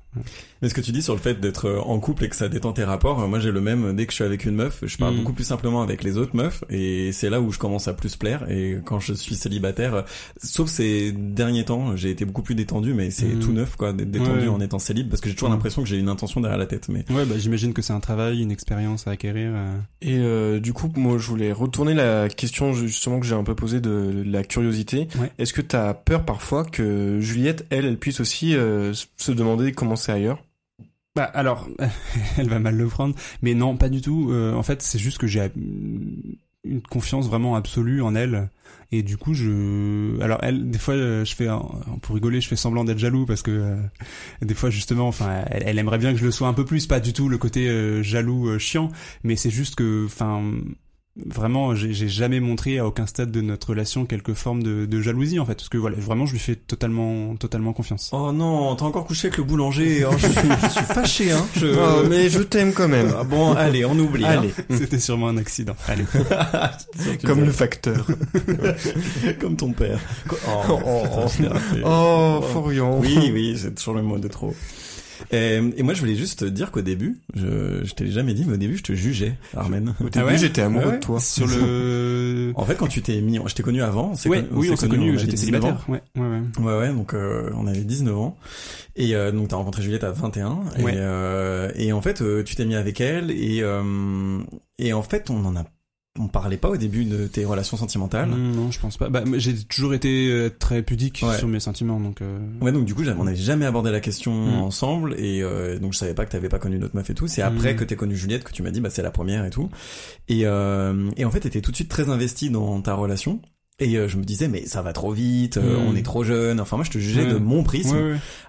S1: Mais ce que tu dis sur le fait d'être euh, en couple et que ça détend tes rapports, euh, moi j'ai le même dès que je suis avec une meuf, je parle
S3: Mm.
S1: beaucoup plus simplement avec les autres meufs et c'est là où je commence à plus plaire et quand je suis célibataire, euh, sauf ces derniers temps, j'ai été beaucoup plus détendu mais c'est
S3: Mm.
S1: tout neuf quoi, d'être détendu
S3: Ouais.
S1: en étant célib parce que j'ai toujours
S3: Mm.
S1: l'impression que j'ai une intention derrière la tête mais
S3: Ouais, bah j'imagine que c'est un travail, une expérience à acquérir. euh.
S2: Et euh, du coup, moi, je voulais retourner la question justement que j'ai un peu posée de la curiosité.
S3: Ouais.
S2: Est-ce que t'as peur parfois que Juliette, elle, elle puisse aussi euh, se demander comment c'est ailleurs?
S3: Bah alors, elle va mal le prendre, mais non, pas du tout. Euh, en fait, c'est juste que j'ai euh, une confiance vraiment absolue en elle, et du coup, je, alors elle, des fois, euh, je fais, un- pour rigoler, je fais semblant d'être jaloux parce que euh, des fois, justement, enfin, elle, elle aimerait bien que je le sois un peu plus, pas du tout le côté euh, jaloux euh, chiant, mais c'est juste que, enfin. Vraiment, j'ai j'ai jamais montré à aucun stade de notre relation quelque forme de, de jalousie en fait, parce que voilà, vraiment, je lui fais totalement, totalement confiance.
S1: Oh non, t'as encore couché avec le boulanger, oh, je, suis, je suis fâché hein. Je...
S2: Oh, mais je t'aime quand même.
S1: Ah bon, allez, on oublie. hein.
S2: Allez,
S3: C'était sûrement un accident. Allez.
S2: comme le facteur.
S1: comme ton père. Oh,
S2: Oh,
S1: l'ai raté.
S2: Oh, Florian.
S1: Oui, oui, c'est toujours le mot de trop. Et, et moi, je voulais juste te dire qu'au début, je, je t'ai jamais dit, mais au début, je te jugeais, Armen.
S2: Au début,
S3: ouais
S2: j'étais amoureux
S1: Ah ouais
S2: de toi.
S3: Sur le.
S1: En fait, quand tu t'es mis, je t'ai connu avant, c'est
S3: Ouais,
S1: con-
S3: oui, on s'est connu, j'étais
S1: 19
S3: célibataire. Ouais, ouais, ouais.
S1: ans. Ouais, ouais, donc euh, on avait 19 ans. Et euh, donc t'as rencontré Juliette à 21.
S3: Ouais.
S1: Et, euh, et en fait, euh, tu t'es mis avec elle et, euh, et en fait, on en a on parlait pas au début de tes relations sentimentales.
S3: Mm, non, je pense pas. Bah, j'ai toujours été euh, très pudique
S1: Ouais.
S3: sur mes sentiments, donc. euh,
S1: Ouais, donc du coup, on n'avait jamais abordé la question
S3: Mm.
S1: ensemble, et euh, donc je savais pas que t'avais pas connu d'autres meufs et tout. C'est après
S3: Mm.
S1: que t'es connu Juliette que tu m'as dit, bah c'est la première et tout. Et euh, et en fait, t'étais tout de suite très investi dans ta relation. Et euh, je me disais, mais ça va trop vite, euh,
S3: Mm.
S1: on est trop jeune. Enfin, moi, je te jugeais de mon prisme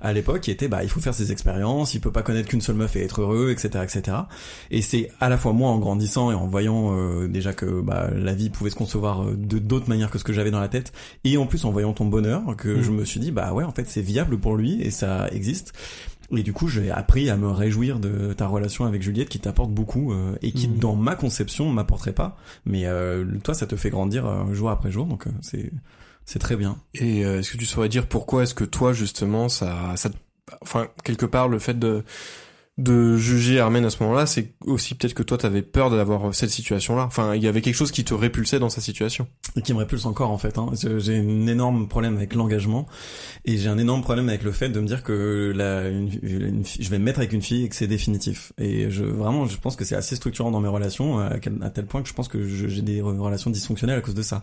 S1: à l'époque qui était bah il faut faire ses expériences, il peut pas connaître qu'une seule meuf et être heureux, etc., etc. Et c'est à la fois moi en grandissant et en voyant euh, déjà que bah la vie pouvait se concevoir euh, de d'autres manières que ce que j'avais dans la tête, et en plus en voyant ton bonheur que
S3: Mhm.
S1: je me suis dit bah ouais en fait c'est viable pour lui et ça existe. Et du coup, j'ai appris à me réjouir de ta relation avec Juliette qui t'apporte beaucoup euh, et qui,
S3: Mhm.
S1: dans ma conception, m'apporterait pas. Mais euh, toi, ça te fait grandir euh, jour après jour, donc euh, c'est c'est très bien.
S2: Et euh, est-ce que tu saurais dire pourquoi est-ce que toi justement ça ça te- enfin quelque part le fait de de juger Armen à ce moment-là, c'est aussi peut-être que toi t'avais peur d'avoir cette situation-là. Enfin, il y avait quelque chose qui te répulsait dans sa situation.
S1: et qui me répulse encore en fait. Hein. J'ai un énorme problème avec l'engagement et j'ai un énorme problème avec le fait de me dire que une, une je vais me mettre avec une fille et que c'est définitif. Et je vraiment, je pense que c'est assez structurant dans mes relations à, quel- à tel point que je pense que j'ai des relations dysfonctionnelles à cause de ça.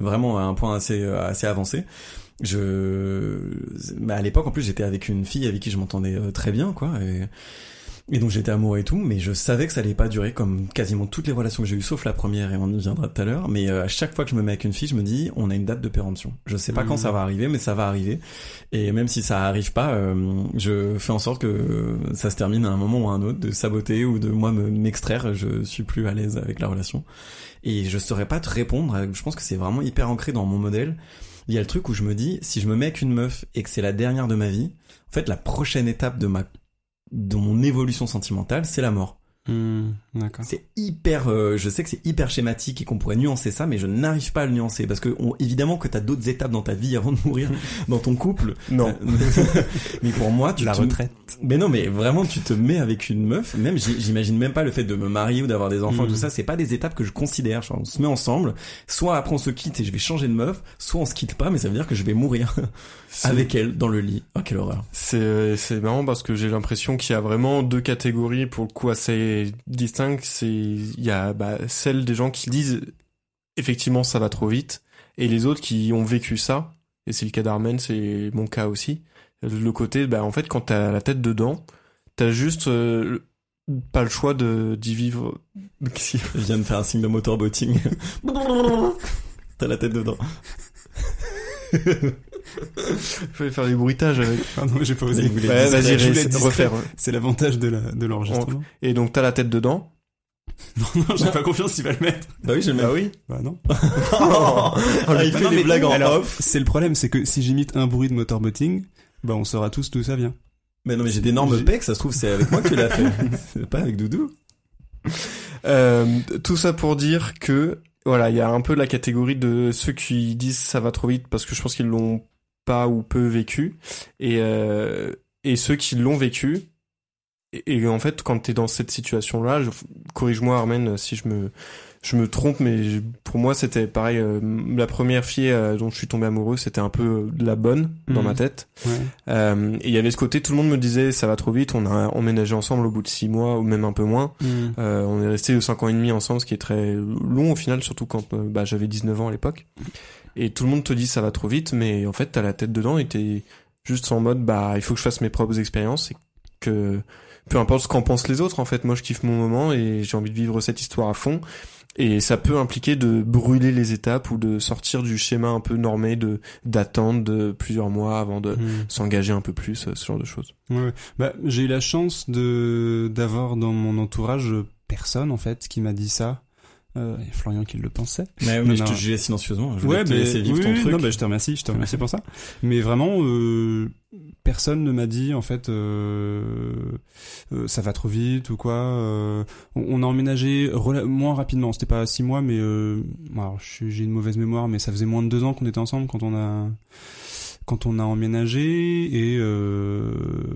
S1: Vraiment à un point assez assez avancé. Je, bah, à l'époque en plus j'étais avec une fille avec qui je m'entendais euh, très bien quoi. Et donc j'étais amoureux et tout, mais je savais que ça allait pas durer comme quasiment toutes les relations que j'ai eues, sauf la première, et on y viendra tout à l'heure. Mais euh, à chaque fois que je me mets avec une fille, je me dis, on a une date de péremption. Je sais pas quand ça va arriver, mais ça va arriver. Et même si ça arrive pas, euh, je fais en sorte que ça se termine à un moment ou à un autre, de saboter ou de moi me m'extraire. Je suis plus à l'aise avec la relation. Et je saurais pas te répondre. Je pense que c'est vraiment hyper ancré dans mon modèle. Il y a le truc où je me dis, si je me mets avec une meuf et que c'est la dernière de ma vie, en fait, la prochaine étape de ma de mon évolution sentimentale, c'est la mort.
S3: D'accord.
S1: C'est hyper, euh, je sais que c'est hyper schématique et qu'on pourrait nuancer ça, mais je n'arrive pas à le nuancer parce que on- évidemment que t'as d'autres étapes dans ta vie avant de mourir, dans ton couple.
S2: Non.
S1: Euh, mais pour moi, tu
S3: La
S1: te-
S3: retraite.
S1: Mais non, mais vraiment, tu te mets avec une meuf. Même, j'imagine même pas le fait de me marier ou d'avoir des enfants,
S3: Mhm.
S1: tout ça. C'est pas des étapes que je considère. Genre, on se met ensemble. Soit après on se quitte et je vais changer de meuf, soit on se quitte pas, mais ça veut dire que je vais mourir avec elle dans le lit. Oh quelle horreur.
S2: C'est c'est marrant parce que j'ai l'impression qu'il y a vraiment deux catégories pour le coup assez distinctes. C'est il y a bah, celle des gens qui disent effectivement ça va trop vite et les autres qui ont vécu ça et c'est le cas d'Armen, c'est mon cas aussi. Le côté bah en fait quand t'as la tête dedans, t'as juste euh, pas le choix de d'y vivre.
S1: Je viens de faire un signe de motorbotting. T'as la tête dedans.
S2: Fallait faire des bruitages avec.
S3: Pardon, j'ai pas osé.
S2: Ouais, vas-y,
S3: Je
S2: refaire.
S3: C'est l'avantage de la- de l'enregistrement.
S2: Et donc t'as la tête dedans.
S3: non, j'ai pas confiance qu'il va le mettre.
S1: Bah oui, je le mets.
S2: Bah oui.
S3: Bah non.
S1: Ah, il fait
S3: non,
S1: des blagues en
S3: alors,
S1: off.
S3: C'est le problème, c'est que si j'imite un bruit de motorbotting, bah on saura tous d'où ça vient.
S1: Mais non, mais j'ai d'énormes pecs, ça se trouve, c'est avec moi que tu l'as fait. C'est pas avec Doudou.
S2: Euh, tout ça pour dire que voilà, il y a un peu la catégorie de ceux qui disent ça va trop vite parce que je pense qu'ils l'ont pas ou peu vécu. Et euh, et ceux qui l'ont vécu et, et en fait quand t'es dans cette situation là, corrige-moi Armen si je me je me trompe mais je- pour moi c'était pareil euh, la première fille euh, dont je suis tombé amoureux c'était un peu euh, la bonne dans
S3: Mhm.
S2: ma tête
S3: Ouais.
S2: euh, et il y avait ce côté tout le monde me disait ça va trop vite on a emménagé ensemble au bout de six mois ou même un peu moins euh, on est resté 5 ans et demi ensemble, ce qui est très long au final, surtout quand bah, j'avais 19 ans à l'époque. Et tout le monde te dit ça va trop vite, mais en fait t'as la tête dedans et t'es juste en mode bah il faut que je fasse mes propres expériences et que peu importe ce qu'en pensent les autres, en fait moi je kiffe mon moment et j'ai envie de vivre cette histoire à fond. Et ça peut impliquer de brûler les étapes ou de sortir du schéma un peu normé de d'attendre de plusieurs mois avant de
S3: Hmm.
S2: s'engager un peu plus, euh, ce genre de choses.
S3: Ouais, ouais. Bah, j'ai eu la chance de d'avoir dans mon entourage personne en fait qui m'a dit ça. Euh, il y a Florian qui le pensait.
S1: Mais,
S3: mais
S1: je te jugeais silencieusement. Je
S3: Ouais,
S1: te
S3: mais
S1: laisser vivre
S3: oui,
S1: ton
S3: oui,
S1: truc.
S3: non, bah, je te remercie, je te remercie pour ça. Mais vraiment, euh, personne ne m'a dit en fait euh, euh, ça va trop vite ou quoi. euh, on, on a emménagé moins rapidement. C'était pas six mois, mais euh, alors, j'ai une mauvaise mémoire, mais ça faisait moins de deux ans qu'on était ensemble quand on a quand on a emménagé et euh,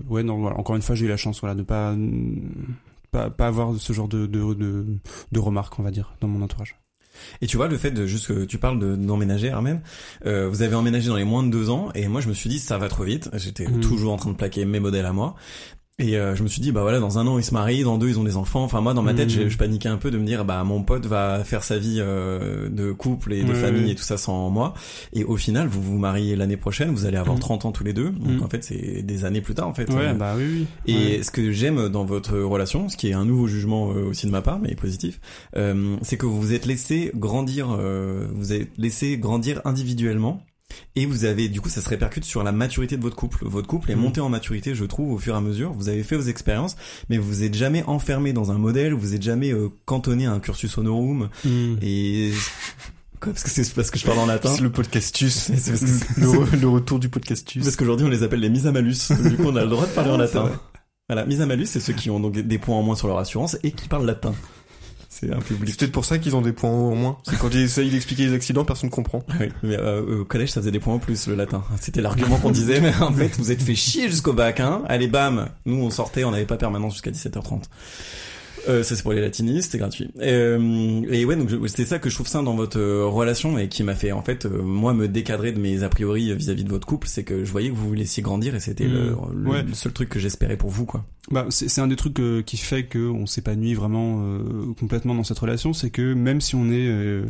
S3: ouais non voilà encore une fois j'ai eu la chance voilà de pas pas, pas avoir ce genre de, de, de, de remarques on va dire dans mon entourage.
S1: Et tu vois, le fait de juste que tu parles de- d'emménager, Armen, euh, vous avez emménagé dans les moins de deux ans, et moi je me suis dit ça va trop vite. J'étais
S3: Mhm.
S1: toujours en train de plaquer mes modèles à moi. Et euh, je me suis dit bah voilà dans un an ils se marient, dans deux ils ont des enfants. Enfin moi dans ma tête j'ai- je paniquais un peu de me dire bah mon pote va faire sa vie euh, de couple et de
S3: Ouais,
S1: famille et tout ça sans moi. Et au final vous vous mariez l'année prochaine, vous allez avoir
S3: Mhm.
S1: 30 ans tous les deux. Donc
S3: Mhm.
S1: en fait c'est des années plus tard en fait.
S3: Ouais,
S1: Euh,
S3: bah oui, oui.
S1: Et
S3: Ouais.
S1: ce que j'aime dans votre relation, ce qui est un nouveau jugement euh, aussi de ma part, mais positif, euh, c'est que vous vous êtes laissé grandir, euh, vous avez laissé grandir individuellement. Et vous avez, du coup, ça se répercute sur la maturité de votre couple. Votre couple est
S3: Mhm.
S1: monté en maturité, je trouve, au fur et à mesure. Vous avez fait vos expériences, mais vous êtes jamais enfermé dans un modèle, vous êtes jamais euh, cantonné à un cursus honorum.
S3: Mm.
S1: Et quoi, parce que c'est parce que je parle en latin.
S2: C'est le podcastus.
S1: C'est parce que
S2: le, re- le retour du podcastus.
S1: Parce qu'aujourd'hui, on les appelle les mises à malus. Du coup, on a le droit de parler en
S3: Ah,
S1: latin. Voilà, mise à malus, c'est ceux qui ont donc des points en moins sur leur assurance et qui parlent latin. C'est un
S2: C'est
S1: public.
S2: peut-être pour ça qu'ils ont des points en moins. C'est quand ils essayent d'expliquer les accidents, personne comprend.
S1: Oui, mais euh, au collège, ça faisait des points en plus, le latin. C'était l'argument qu'on disait, mais en fait, vous êtes fait chier jusqu'au bac, hein. Allez, bam. Nous, on sortait, on n'avait pas permanence jusqu'à 17h30. Euh, ça c'est pour les latinistes, c'est gratuit. Euh, et ouais, donc c'est ça que je trouve ça dans votre euh, relation et qui m'a fait en fait euh, moi me décadrer de mes a priori vis-à-vis de votre couple, c'est que je voyais que vous vous laissiez grandir et c'était le,
S3: Mm.
S1: le-
S3: Ouais.
S1: le seul truc que j'espérais pour vous quoi.
S3: Bah, c'est un des trucs euh, qui fait que on s'épanouit vraiment euh, complètement dans cette relation, c'est que même si on est euh,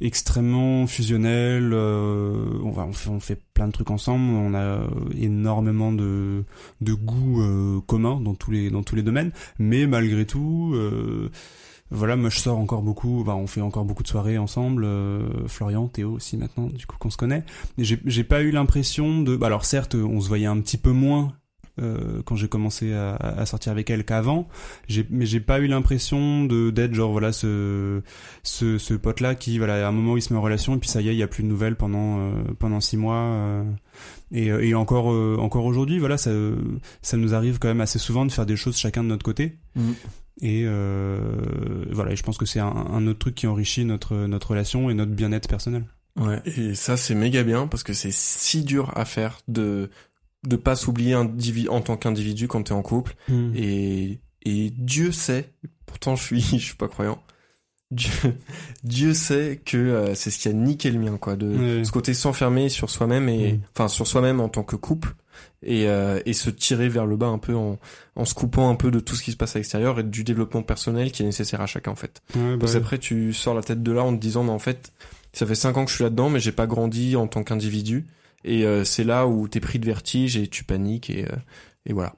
S3: extrêmement fusionnel, euh, on, fait, plein de trucs ensemble, on a énormément de, de goûts communs dans tous les domaines, mais malgré tout. Voilà, moi je sors encore beaucoup, bah, on fait encore beaucoup de soirées ensemble, Florian, Théo aussi maintenant, du coup qu'on se connaît. J'ai pas eu l'impression de, bah, alors certes, on se voyait un petit peu moins euh, quand j'ai commencé à, à sortir avec elle qu'avant. Mais j'ai pas eu l'impression de d'être genre voilà ce ce, ce pote là qui voilà à un moment où il se met en relation et puis ça y est il y a plus de nouvelles pendant euh, pendant six mois euh, et, euh, et encore euh, encore aujourd'hui voilà ça ça nous arrive quand même assez souvent de faire des choses chacun de notre côté et euh, voilà et je pense que c'est un, un autre truc qui enrichit notre notre relation et notre bien-être personnel.
S1: Ouais.
S2: Et ça, c'est méga bien parce que c'est si dur à faire de de pas s'oublier en tant qu'individu quand t'es en couple. Et, et Dieu sait, pourtant je suis, je suis pas croyant. Dieu, Dieu sait que euh, c'est ce qui a niqué le mien, quoi, de ce côté s'enfermer sur soi-même et,
S3: Mm.
S2: enfin, sur soi-même en tant que couple et, euh, et se tirer vers le bas un peu en, en se coupant un peu de tout ce qui se passe à l'extérieur et du développement personnel qui est nécessaire à chacun, en fait.
S3: Ouais, bah
S2: Parce
S3: ouais.
S2: qu'après, tu sors la tête de là en te disant, mais en fait, ça fait cinq ans que je suis là-dedans, mais j'ai pas grandi en tant qu'individu. Et euh, c'est là où t'es pris de vertige et tu paniques et, euh, et voilà.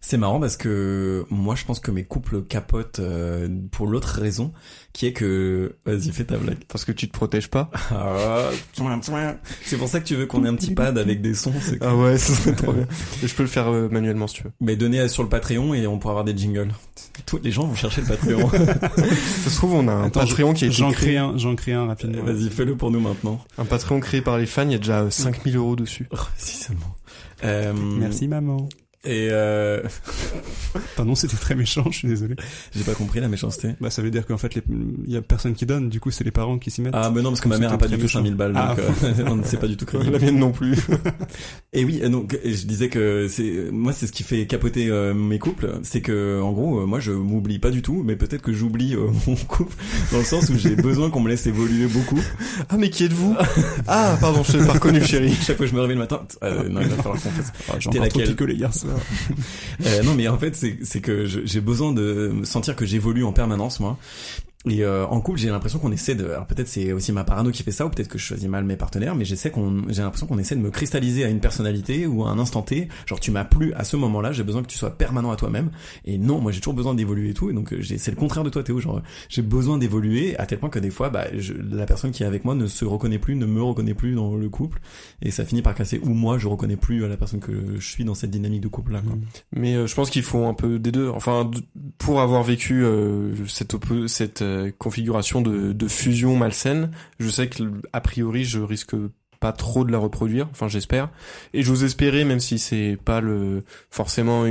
S1: C'est marrant parce que moi je pense que mes couples capotent euh, pour l'autre raison qui est que vas-y fais ta blague.
S2: Parce que tu te protèges pas.
S1: Ah, c'est pour ça que tu veux qu'on ait un petit pad avec des sons. c'est que-
S2: Ah ouais, ça serait trop bien. Et je peux le faire euh, manuellement si tu veux.
S1: Mais donnez sur le Patreon et on pourra avoir des jingles. Tous les gens vont chercher le Patreon.
S2: Ça se trouve, on a un
S3: Attends,
S2: Patreon qui été
S3: J'en
S2: créé.
S3: crée un, j'en crée un rapidement.
S1: Vas-y fais-le pour nous maintenant.
S2: Un Patreon créé par les fans, il y a déjà euh, 5000 euros dessus.
S1: Oh, si seulement. Euh,
S3: Merci maman.
S1: Et euh,
S3: Pardon, c'était très méchant, je suis désolé.
S1: j'ai pas compris la méchanceté.
S3: Bah, ça veut dire qu'en fait, les- il y a personne qui donne, du coup, c'est les parents qui s'y mettent.
S1: Ah mais non parce que ma mère a
S3: C'était
S1: pas
S3: très
S1: du tout
S3: méchant.
S1: 5000 balles
S3: Ah.
S1: donc euh, on ne sait pas du tout crédible.
S2: La mienne non plus.
S1: Et oui, donc je disais que c'est moi c'est ce qui fait capoter euh, mes couples, c'est que en gros euh, moi je m'oublie pas du tout, mais peut-être que j'oublie euh, mon couple dans le sens où j'ai besoin qu'on me laisse évoluer beaucoup.
S2: Ah, mais qui êtes-vous? Ah, pardon, je t'ai pas reconnu, chérie.
S1: Chaque fois que je me réveille le matin, euh, non il va falloir qu'on fasse.
S3: Ah,
S1: t'es
S3: encore trop
S1: laquelle?
S3: picolé hier soir.
S1: Euh, non mais en fait c'est que j'ai besoin de sentir que j'évolue en permanence moi. Et euh, en couple, j'ai l'impression qu'on essaie de. Alors peut-être c'est aussi ma parano qui fait ça, ou peut-être que je choisis mal mes partenaires, mais j'essaie qu'on, j'ai l'impression qu'on essaie de me cristalliser à une personnalité ou à un instant T. Genre tu m'as plu à ce moment-là, j'ai besoin que tu sois permanent à toi-même. Et non, moi j'ai toujours besoin d'évoluer et tout. Et donc euh, c'est le contraire de toi Théo. Genre j'ai besoin d'évoluer à tel point que des fois, bah, je, la personne qui est avec moi ne se reconnaît plus, ne me reconnaît plus dans le couple, et ça finit par casser. Ou moi je reconnais plus la personne que je suis dans cette dynamique de couple là. Quoi.
S2: Mais euh, je pense qu'il faut un peu des deux. Enfin, pour avoir vécu euh, cette euh, configuration de, de fusion malsaine, je sais que a priori je risque pas trop de la reproduire. Enfin, j'espère. Et j'ose espérer, même si c'est pas le forcément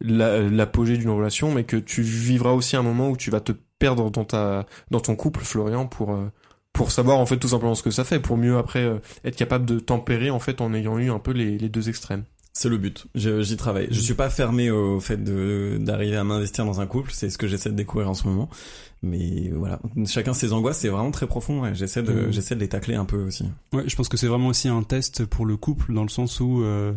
S2: l'apogée d'une relation, mais que tu vivras aussi un moment où tu vas te perdre dans ta dans ton couple, Florian, pour euh, pour savoir en fait tout simplement ce que ça fait, pour mieux après euh, être capable de tempérer en fait en ayant eu un peu les deux extrêmes.
S1: C'est le but. Je- J'y travaille. Je suis pas fermé au fait de d'arriver à m'investir dans un couple. C'est ce que j'essaie de découvrir en ce moment. Mais voilà, chacun ses angoisses. C'est vraiment très profond. ouais. J'essaie de
S3: Mhm.
S1: j'essaie de les tacler un peu aussi.
S3: Ouais, je pense que c'est vraiment aussi un test pour le couple dans le sens où euh,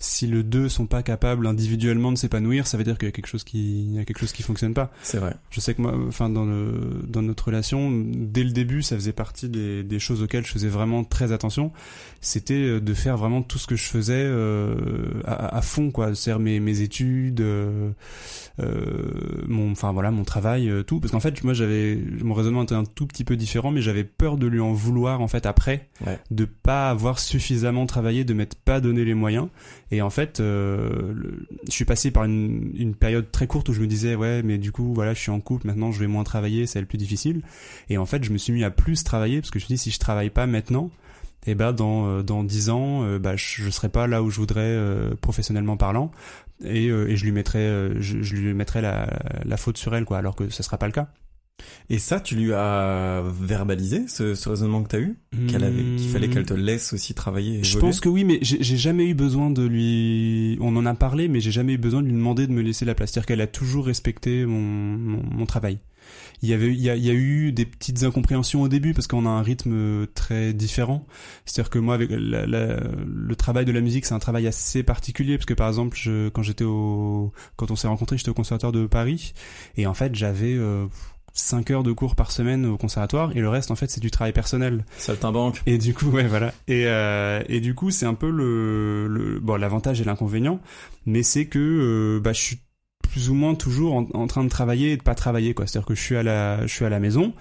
S3: si le deux sont pas capables individuellement de s'épanouir, ça veut dire qu'il y a quelque chose qui, il y a quelque chose qui fonctionne pas.
S1: C'est vrai.
S3: Je sais que moi, enfin dans le dans notre relation, dès le début, ça faisait partie des, des choses auxquelles je faisais vraiment très attention. C'était euh, de faire vraiment tout ce que je faisais euh, à, à fond, quoi. C'est-à-dire mes mes études, euh, euh, mon, enfin voilà, mon travail, euh, tout. Parce qu'en fait, moi, j'avais mon raisonnement était un tout petit peu différent, mais j'avais peur de lui en vouloir en fait après,
S1: Ouais.
S3: de pas avoir suffisamment travaillé, de m'être pas donné les moyens. Et en fait, euh, je suis passé par une, une période très courte où je me disais ouais, mais du coup voilà, je suis en couple maintenant, je vais moins travailler, c'est le plus difficile. Et en fait, je me suis mis à plus travailler parce que je me dis si je travaille pas maintenant, et ben dans euh, dans dix ans, euh, bah je, je serai pas là où je voudrais euh, professionnellement parlant. Et, euh, et je lui mettrai je, je lui mettrai la, la faute sur elle quoi alors que ce sera pas le cas
S1: Et ça, tu lui as verbalisé ce, ce raisonnement que t'as eu? Qu'elle avait, qu'il fallait qu'elle te laisse aussi travailler.
S3: Je pense que oui, mais j'ai j'ai jamais eu besoin de lui. On en a parlé, mais j'ai jamais eu besoin de lui demander de me laisser la place. C'est-à-dire qu'elle a toujours respecté mon, mon, mon travail. Il y avait, il y, a, il y a eu des petites incompréhensions au début parce qu'on a un rythme très différent. C'est-à-dire que moi, avec la- la- le travail de la musique, c'est un travail assez particulier parce que par exemple, je, quand j'étais au, quand on s'est rencontrés, j'étais au conservatoire de Paris et en fait, j'avais euh, 5 heures de cours par semaine au conservatoire et le reste, en fait, c'est du travail personnel.
S1: Saltimbanque.
S3: Et du coup, ouais, voilà. Et, euh, et du coup, c'est un peu le, le bon, l'avantage et l'inconvénient, mais c'est que euh, bah, je suis plus ou moins toujours en, en train de travailler et de pas travailler, quoi. C'est-à-dire que je suis à la, je suis à la maison.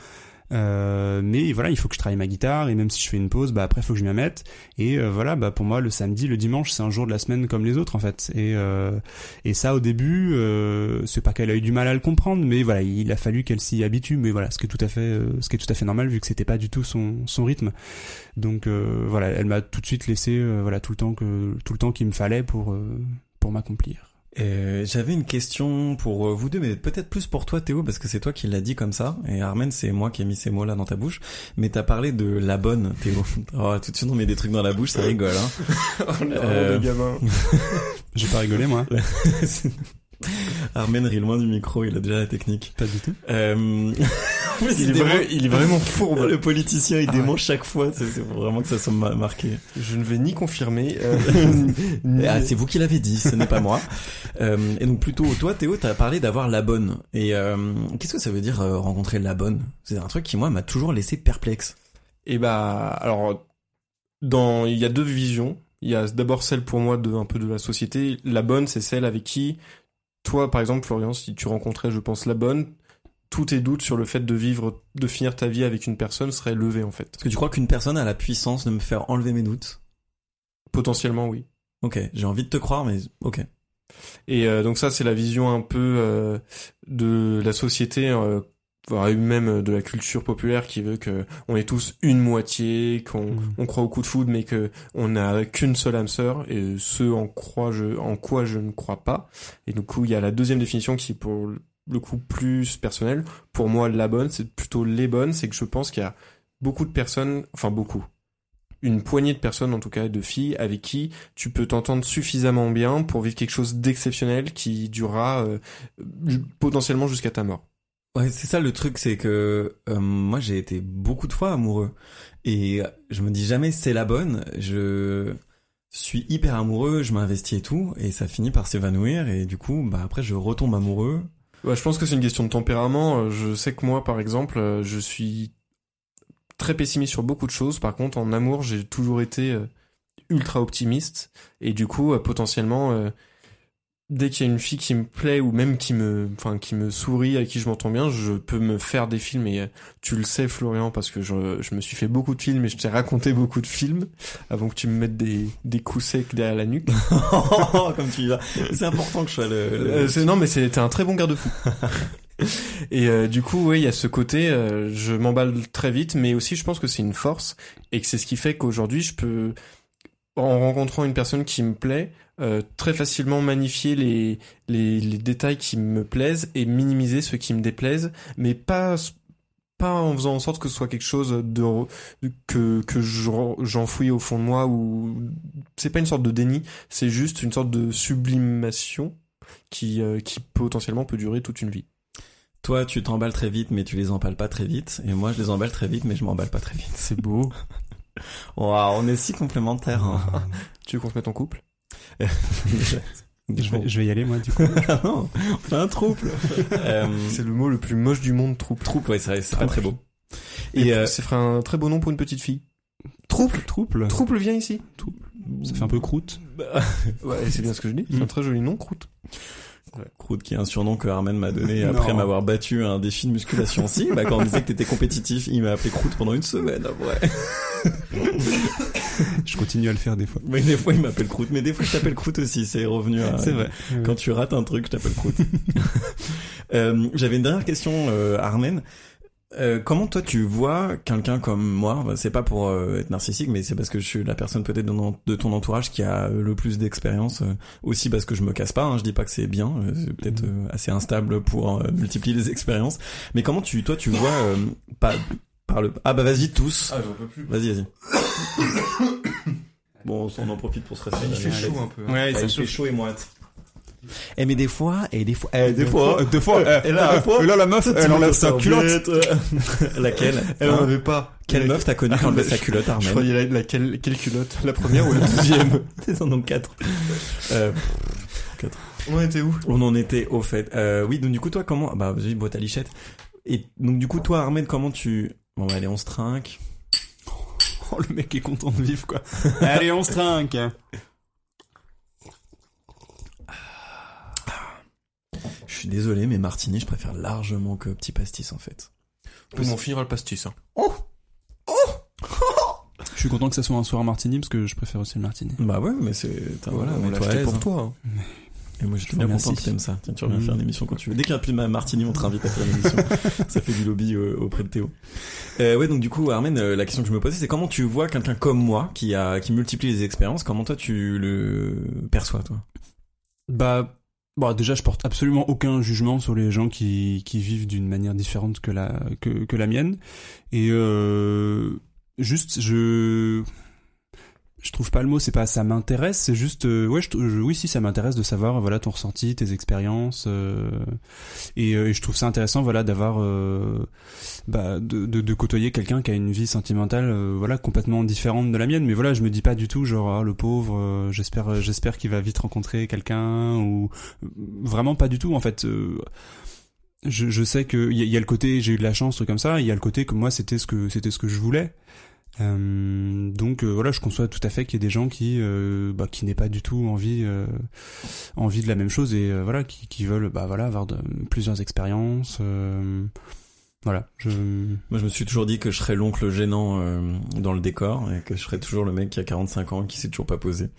S3: Euh, mais voilà, il faut que je travaille ma guitare et même si je fais une pause, bah après faut que je m'y mette. Et euh, voilà, bah pour moi le samedi, le dimanche, c'est un jour de la semaine comme les autres en fait. Et euh, et ça au début, euh, c'est pas qu'elle a eu du mal à le comprendre, mais voilà, il a fallu qu'elle s'y habitue. Mais voilà, ce qui est tout à fait, ce qui est tout à fait normal vu que c'était pas du tout son son rythme. Donc voilà, elle m'a tout de suite laissé voilà tout le temps que tout le temps qu'il me fallait pour pour m'accomplir.
S1: Euh, J'avais une question pour euh, vous deux, mais peut-être plus pour toi Théo, parce que c'est toi qui l'as dit comme ça, et Armen c'est moi qui ai mis ces mots-là dans ta bouche, mais t'as parlé de la bonne Théo. Oh, tout de suite on met des trucs dans la bouche, ça rigole. Hein. Euh,
S2: le gamin.
S3: J'ai pas rigolé moi,
S1: Armen rit loin du micro, il a déjà la technique.
S3: pas du tout.
S1: Euh...
S2: Il est, vrai- il est vraiment fourbe.
S1: Le politicien il
S2: Ah
S1: démonte chaque fois, c'est vraiment que ça soit ma- marqué.
S2: Je ne vais ni confirmer. euh, ni-
S1: Ah, c'est vous qui l'avez dit, ce n'est pas moi. Euh, et donc plutôt toi Théo, t'as parlé d'avoir la bonne. Et qu'est-ce que ça veut dire rencontrer la bonne? C'est un truc qui moi m'a toujours laissé perplexe.
S2: Et bah, alors, dans, il y a deux visions. Il y a d'abord celle pour moi de un peu de la société. La bonne, c'est celle avec qui, toi, par exemple, Florian, si tu rencontrais, je pense, la bonne, tous tes doutes sur le fait de vivre, de finir ta vie avec une personne seraient levés, en fait.
S1: Est-ce que tu crois qu'une personne a la puissance de me faire enlever mes doutes?
S2: Potentiellement, oui.
S1: Ok, j'ai envie de te croire, mais ok.
S2: Et euh, donc ça, c'est la vision un peu euh, de la société, euh, voire même de la culture populaire qui veut que on est tous une moitié, qu'on on croit au coup de foudre, mais que on n'a qu'une seule âme sœur. Et ce en croit je, en quoi je ne crois pas. Et du coup, il y a la deuxième définition qui est pour le coup plus personnelle. Pour moi, la bonne, c'est plutôt les bonnes. C'est que je pense qu'il y a beaucoup de personnes, enfin beaucoup, une poignée de personnes en tout cas, de filles avec qui tu peux t'entendre suffisamment bien pour vivre quelque chose d'exceptionnel qui durera euh, potentiellement jusqu'à ta mort.
S1: C'est ça le truc, c'est que euh, moi j'ai été beaucoup de fois amoureux et je me dis jamais c'est la bonne. Je suis hyper amoureux, je m'investis et tout, et ça finit par s'évanouir et du coup, bah après je retombe amoureux.
S2: Ouais, je pense que c'est une question de tempérament. Je sais que moi, par exemple, je suis très pessimiste sur beaucoup de choses. Par contre, en amour, j'ai toujours été euh, ultra optimiste. Et du coup, euh, potentiellement, dès qu'il y a une fille qui me plaît ou même qui me, enfin, qui me sourit, avec qui je m'entends bien, je peux me faire des films. Et euh, tu le sais, Florian, parce que je, je me suis fait beaucoup de films et je t'ai raconté beaucoup de films avant que tu me mettes des, des coups secs derrière la nuque.
S1: Comme tu vas. C'est important que je sois le. le-
S2: Euh, non, mais c'était un très bon garde-fou. et euh, du coup, ouais, il y a ce côté, euh, je m'emballe très vite, mais aussi je pense que c'est une force et que c'est ce qui fait qu'aujourd'hui, je peux, en rencontrant une personne qui me plaît, euh, très facilement magnifier les, les les détails qui me plaisent et minimiser ceux qui me déplaisent, mais pas pas en faisant en sorte que ce soit quelque chose de que que j'en- j'enfouis au fond de moi ou c'est pas une sorte de déni, c'est juste une sorte de sublimation qui euh, qui potentiellement peut durer toute une vie.
S1: Toi, tu t'emballes très vite, mais tu les emballes pas très vite, et moi je les emballe très vite, mais je m'emballe pas très vite.
S3: C'est beau.
S1: Waouh, on est si complémentaires. hein.
S2: Tu veux qu'on se mette en couple?
S3: Je vais, je vais y aller moi du coup.
S1: Ah non, on fait un trouble. euh,
S2: C'est le mot le plus moche du monde, troupe.
S1: trouble, ouais, c'est vrai, c'est pas
S2: Trouble.
S1: très beau.
S2: Et
S1: Et euh,
S2: ça ferait un très beau nom pour une petite fille.
S3: Trouble, trouble.
S2: Trouble, viens ici.
S3: Ça fait un peu croûte.
S2: Ouais, c'est bien ce que je dis. C'est un très joli nom, croûte.
S1: Croûte, qui est un surnom que Armen m'a donné après m'avoir battu à un défi de musculation. si, bah, quand on disait que t'étais compétitif, il m'a appelé Croûte pendant une semaine, après.
S3: Je continue à le faire des fois.
S1: Mais des fois, il m'appelle Croûte. Mais des fois, je t'appelle Croûte aussi. C'est revenu à...
S3: C'est vrai.
S1: Quand tu rates un truc, je t'appelle Croûte. euh, J'avais une dernière question, euh, Armen. Euh, comment toi tu vois quelqu'un comme moi? C'est pas pour euh, être narcissique, mais c'est parce que je suis la personne peut-être de, ton- entourage qui a euh, le plus d'expérience. euh, aussi parce que je me casse pas. Hein, je dis pas que c'est bien. c'est peut-être euh, assez instable pour multiplier les expériences. Mais comment tu, toi, tu vois euh, pas par le ah bah vas-y tous.
S2: Ah, j'en peux plus.
S1: Vas-y, vas-y. bon, on en profite pour se rester.
S2: Il fait chaud un peu. hein.
S3: Ouais, ça
S1: il fait chaud et moite. Eh mais des fois, et des fois, eh, des fois,
S3: Deux fois.
S1: et là,
S3: euh,
S1: des fois,
S3: et là, la meuf, elle enlève sa culotte.
S1: Laquelle
S2: Elle en avait pas.
S1: Quelle meuf t'as connue qui enlevait sa culotte,
S2: Je
S1: Armel
S2: croyais la, laquelle, quelle culotte? La première ou la deuxième?
S1: C'est en donc quatre. Euh,
S2: On en était où?
S1: On en était au fait. Euh, oui, donc du coup, toi, comment Bah, vas-y, boîte à lichette. Et donc du coup, toi, Armel, comment tu Bon, bah, allez, on se trinque.
S3: Oh, le mec est content de vivre, quoi. Allez, on se trinque.
S1: Je suis désolé, mais Martini, je préfère largement que petit pastis, en fait.
S2: On finira le pastis. Hein.
S3: Je suis content que ça soit un soir martini parce que je préfère aussi le martini.
S1: Bah ouais, mais c'est t'as- voilà,
S2: on
S1: mais
S2: l'a
S1: toi,
S2: acheté pour
S1: hein.
S2: toi. hein.
S1: Et moi, j'étais bien content que t'aimes ça. Tiens, tu reviens
S3: Mm.
S1: faire une émission quand tu veux. Dès qu'il n'y a plus de ma Martini, on te réinvite à faire une émission. ça fait du lobby euh, auprès de Théo. Euh, ouais, donc du coup, Armen, euh, la question que je me posais, c'est comment tu vois quelqu'un comme moi, qui a, qui multiplie les expériences, comment toi tu le perçois, toi?
S3: Bah, bon, déjà, je porte absolument aucun jugement sur les gens qui, qui vivent d'une manière différente que la, que, que la mienne. Et euh, juste, je, je trouve pas le mot, c'est pas ça m'intéresse, c'est juste, euh, ouais, je, oui, si ça m'intéresse de savoir, voilà, ton ressenti, tes expériences, euh, et, euh, et je trouve ça intéressant, voilà, d'avoir, euh, bah, de, de, de côtoyer quelqu'un qui a une vie sentimentale, euh, voilà, complètement différente de la mienne, mais voilà, je me dis pas du tout, genre, ah, le pauvre, euh, j'espère, j'espère qu'il va vite rencontrer quelqu'un, ou vraiment pas du tout, en fait. je, je sais que il y, y a le côté j'ai eu de la chance truc comme ça il y a le côté que moi c'était ce que c'était ce que je voulais Euh, donc euh, voilà je conçois tout à fait qu'il y ait des gens qui euh, bah, qui n'aient pas du tout envie euh, envie de la même chose et euh, voilà qui, qui veulent bah voilà avoir plusieurs expériences voilà je
S1: Moi, je me suis toujours dit que je serais l'oncle gênant dans le décor et que je serais toujours le mec qui a 45 ans qui s'est toujours pas posé.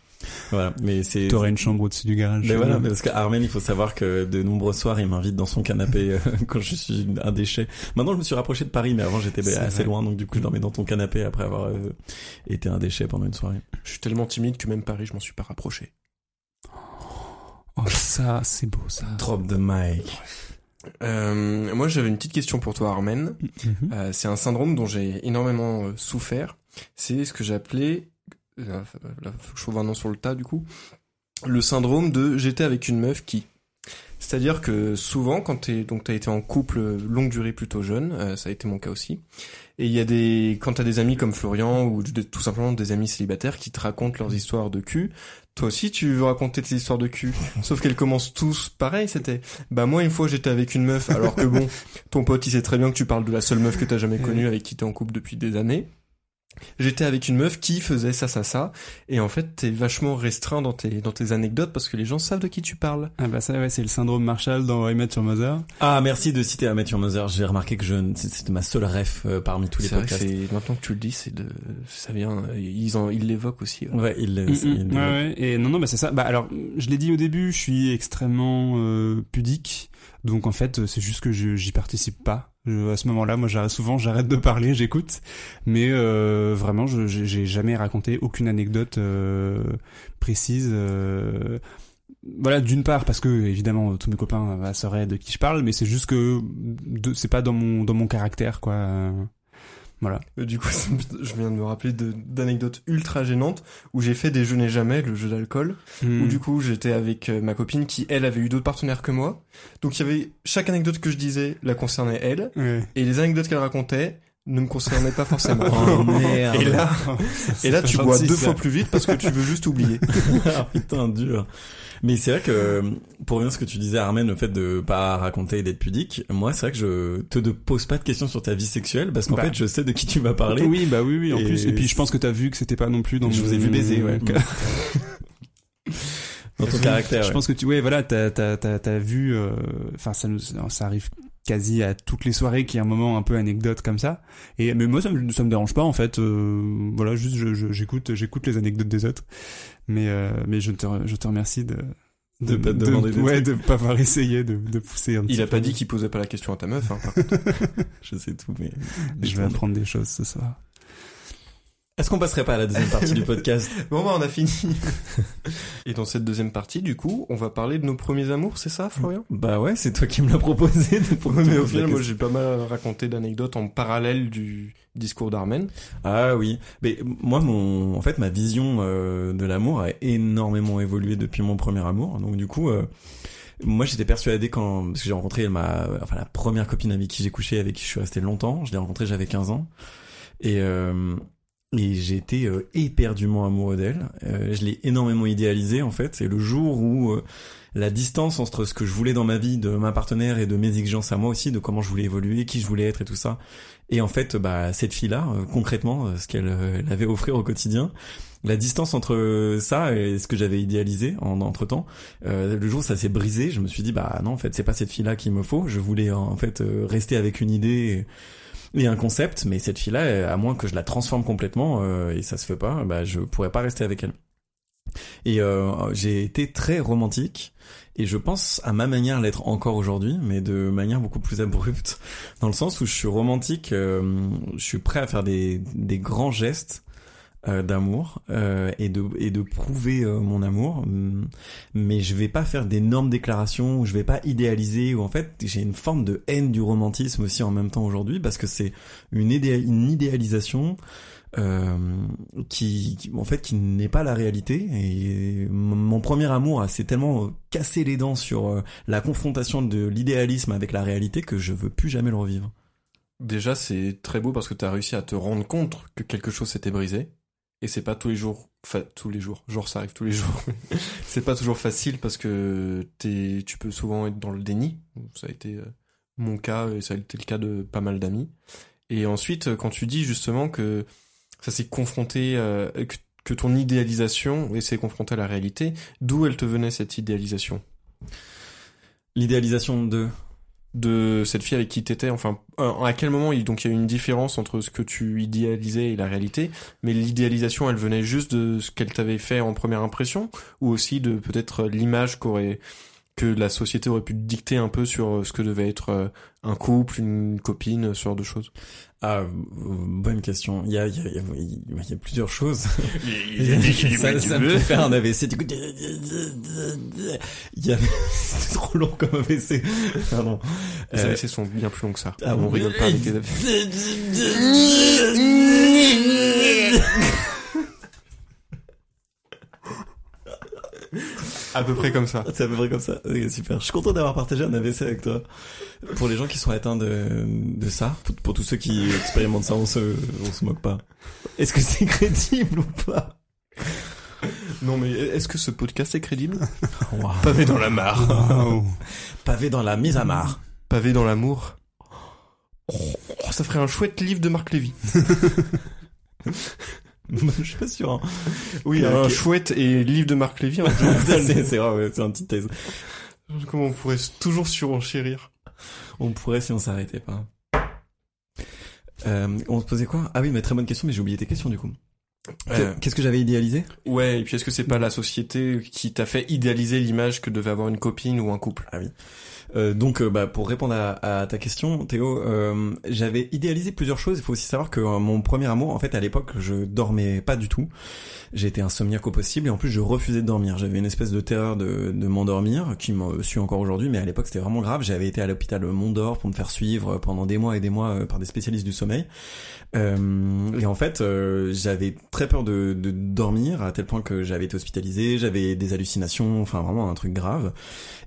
S1: Voilà, mais c'est
S3: t'aurais une chambre au-dessus du garage
S1: Mais voilà, parce qu'Armen, il faut savoir que de nombreux soirs, il m'invite dans son canapé euh, quand je suis un déchet. Maintenant, je me suis rapproché de Paris, mais avant, j'étais assez
S3: vrai.
S1: loin, donc du coup, je dormais dans ton canapé après avoir euh, été un déchet pendant une soirée.
S2: Je suis tellement timide que même Paris, je m'en suis pas rapproché.
S3: oh, ça c'est beau ça
S1: Drop the mic.
S2: Euh, moi, j'avais une petite question pour toi, Armen.
S3: Mhm.
S2: Euh, c'est un syndrome dont j'ai énormément euh, souffert. C'est ce que j'appelais, là, faut que je trouve un nom sur le tas du coup, le syndrome de j'étais avec une meuf qui. C'est-à-dire que souvent, quand t'es donc t'as été en couple longue durée plutôt jeune, euh, ça a été mon cas aussi. Et il y a des quand t'as des amis comme Florian ou de- tout simplement des amis célibataires qui te racontent leurs histoires de cul. Toi aussi, tu veux raconter tes histoires de cul. Sauf qu'elles commencent tous pareil. C'était bah moi une fois j'étais avec une meuf alors que bon ton pote il sait très bien que tu parles de la seule meuf que t'as jamais connue avec qui t'es en couple depuis des années. J'étais avec une meuf qui faisait ça, ça, ça, et en fait t'es vachement restreint dans tes dans tes anecdotes parce que les gens savent de qui tu parles.
S3: ah bah ça ouais c'est le syndrome Marshall dans I Met Your Mother
S1: Ah, merci de citer Matthew Mother. J'ai remarqué que je, c'était ma seule ref euh, parmi tous les
S2: vrai que
S1: podcasts.
S2: c'est maintenant que tu le dis, c'est de ça vient, ils en ils l'évoquent aussi. ouais.
S3: Mm,
S1: il-
S3: mm, ouais, ouais. Et non, non, bah c'est ça. Bah alors, je l'ai dit au début, je suis extrêmement euh, pudique. Donc en fait, c'est juste que j'y participe pas. À ce moment-là, moi, souvent, j'arrête de parler, j'écoute. Mais euh, vraiment, j'ai jamais raconté aucune anecdote euh, précise. euh, voilà, d'une part parce que évidemment tous mes copains bah, sauraient de qui je parle, mais c'est juste que c'est pas dans mon dans mon caractère quoi. Voilà.
S2: Euh, Du coup, je viens de me rappeler d'anecdotes ultra gênantes où j'ai fait des je n'ai jamais, le jeu d'alcool,
S3: Hmm.
S2: où du coup j'étais avec euh, ma copine qui elle avait eu d'autres partenaires que moi. Donc il y avait chaque anecdote que je disais la concernait elle et les anecdotes qu'elle racontait ne me concernait pas forcément.
S1: Oh merde.
S2: Et là, et là, tu bois
S3: gentil,
S2: deux
S3: ça.
S2: fois plus vite parce que tu veux juste oublier.
S1: ah, putain, dur. Mais c'est vrai que, pour revenir à ce que tu disais, Armen, le fait de pas raconter et d'être pudique, moi, c'est vrai que je te pose pas de questions sur ta vie sexuelle, parce qu'en
S3: Bah.
S1: fait, je sais de qui tu vas parler.
S3: Oui, bah oui, oui, en
S1: Et-
S3: plus. Et puis je pense que t'as vu que c'était pas non plus dans
S1: je vous ai vu baiser, ouais. Dans ton caractère,
S3: Je
S1: ouais.
S3: pense que tu, ouais, voilà, t'as, t'as, t'as, t'as vu, euh, enfin, ça nous, ça arrive quasi à toutes les soirées qu'il y a un moment un peu anecdote comme ça. Et, mais moi, ça me, ça me dérange pas, en fait, euh, voilà, juste, j'écoute, j'écoute les anecdotes des autres. Mais, euh, mais je te, je te remercie de,
S1: De pas te demander des
S3: ouais, de pas avoir essayé de, de pousser un petit
S2: Il a
S3: peu.
S2: pas dit qu'il posait pas la question à ta meuf. Hein, par contre.
S1: Je sais tout, mais...
S3: Je vais apprendre des choses ce soir.
S1: Est-ce qu'on passerait pas à la deuxième partie du podcast
S2: Bon bah on a fini. Et dans cette deuxième partie, du coup, on va parler de nos premiers amours, c'est ça, Florian?
S1: Bah ouais, c'est toi qui me l'as proposé. de- pour
S2: Mais au final, moi j'ai pas mal raconté d'anecdotes en parallèle du discours d'Armen.
S1: Ah oui, mais moi mon en fait ma vision euh, de l'amour a énormément évolué depuis mon premier amour. Donc du coup euh, moi j'étais persuadé quand parce que j'ai rencontré ma enfin la première copine avec qui j'ai couché avec qui je suis resté longtemps, je l'ai rencontrée j'avais 15 ans et euh, et été euh, éperdument amoureux d'elle. Euh, je l'ai énormément idéalisée en fait. C'est le jour où euh, la distance entre ce que je voulais dans ma vie, de ma partenaire et de mes exigences à moi aussi, de comment je voulais évoluer, qui je voulais être et tout ça. Et en fait, bah cette fille-là, euh, concrètement, euh, ce qu'elle euh, avait à offrir au quotidien, la distance entre ça et ce que j'avais idéalisé en entre temps, le jour où ça s'est brisé, je me suis dit bah non en fait c'est pas cette fille-là qu'il me faut. Je voulais en fait euh, rester avec une idée. Et un concept, mais cette fille-là, euh, à moins que je la transforme complètement, euh, et ça se fait pas, bah je pourrais pas rester avec elle. Et euh, j'ai été très romantique, et je pense à ma manière l'être encore aujourd'hui, mais de manière beaucoup plus abrupte, dans le sens où je suis romantique, euh, je suis prêt à faire des, des grands gestes euh, d'amour euh, et de et de prouver euh, mon amour, hum, mais je vais pas faire d'énormes déclarations, je vais pas idéaliser, ou en fait j'ai une forme de haine du romantisme aussi en même temps aujourd'hui parce que c'est une, une idéalisation euh, qui, qui- en fait qui n'est pas la réalité et mon premier amour s'est tellement euh, cassé les dents sur la confrontation de l'idéalisme avec la réalité que je veux plus jamais le revivre.
S2: Déjà, c'est très beau parce que t'as réussi à te rendre compte que quelque chose s'était brisé. Et c'est pas tous les jours, enfin tous les jours, genre ça arrive tous les jours. c'est pas toujours facile parce que t'es, tu peux souvent être dans le déni. Ça a été euh, mon cas et ça a été le cas de pas mal d'amis. Et ensuite, euh, quand tu dis justement que ça s'est confronté, euh, que, ton idéalisation s'est confronté à la réalité, d'où elle te venait cette idéalisation?
S1: L'idéalisation de
S2: de cette fille avec qui t'étais enfin euh, à quel moment il donc il y a eu une différence entre ce que tu idéalisais et la réalité mais l'idéalisation elle venait juste de ce qu'elle t'avait fait en première impression ou aussi de peut-être l'image qu'aurait que la société aurait pu te dicter un peu sur euh, ce que devait être euh, un couple une copine ce genre de choses?
S1: Ah euh, bonne question. Il y a il y a, il y a, il y a plusieurs choses. ça, ça me fait faire un AVC. Du coup, il y a c'est trop long comme AVC. Pardon.
S2: les
S1: Euh,
S2: AVC sont bien plus longs que ça
S1: ah
S2: on
S1: bon
S2: rigole pas avec les AVC à peu près comme ça
S1: C'est à peu près comme ça. Super. Je suis content d'avoir partagé un AVC avec toi. Pour les gens qui sont atteints de, de ça, pour, pour tous ceux qui expérimentent ça, on se, on se moque pas. Est-ce que c'est crédible ou pas?
S2: Non mais est-ce que ce podcast est crédible?
S1: Wow.
S2: Pavé dans la mare.
S3: Wow.
S1: Pavé dans la mise à marre.
S2: Pavé dans l'amour. Oh, ça ferait un chouette livre de Marc Lévy.
S1: Je suis pas sûr. Hein.
S2: Oui, un chouette et livre de Marc Lévy. hein.
S1: C'est vrai, ouais, c'est une petite thèse.
S2: Comment on pourrait toujours surenchérir?
S1: On pourrait si on s'arrêtait pas. Euh, on se posait quoi? Ah oui, mais très bonne question, mais j'ai oublié tes questions du coup.
S2: Euh,
S1: Qu'est-ce que j'avais idéalisé?
S2: Ouais, et puis est-ce que c'est pas la société qui t'a fait idéaliser l'image que devait avoir une copine ou un couple?
S1: Ah oui. Euh, donc, euh, bah, pour répondre à, ta question, Théo, euh, j'avais idéalisé plusieurs choses. Il faut aussi savoir que euh, mon premier amour, en fait, à l'époque, je dormais pas du tout. J'étais insomniaque au possible et en plus, je refusais de dormir. J'avais une espèce de terreur de, de m'endormir qui me suit encore aujourd'hui, mais à l'époque, c'était vraiment grave. J'avais été à l'hôpital Mondor pour me faire suivre pendant des mois et des mois euh, par des spécialistes du sommeil. Euh, et en fait, j'avais très peur de, de dormir à tel point que j'avais été hospitalisé, j'avais des hallucinations, enfin vraiment un truc grave.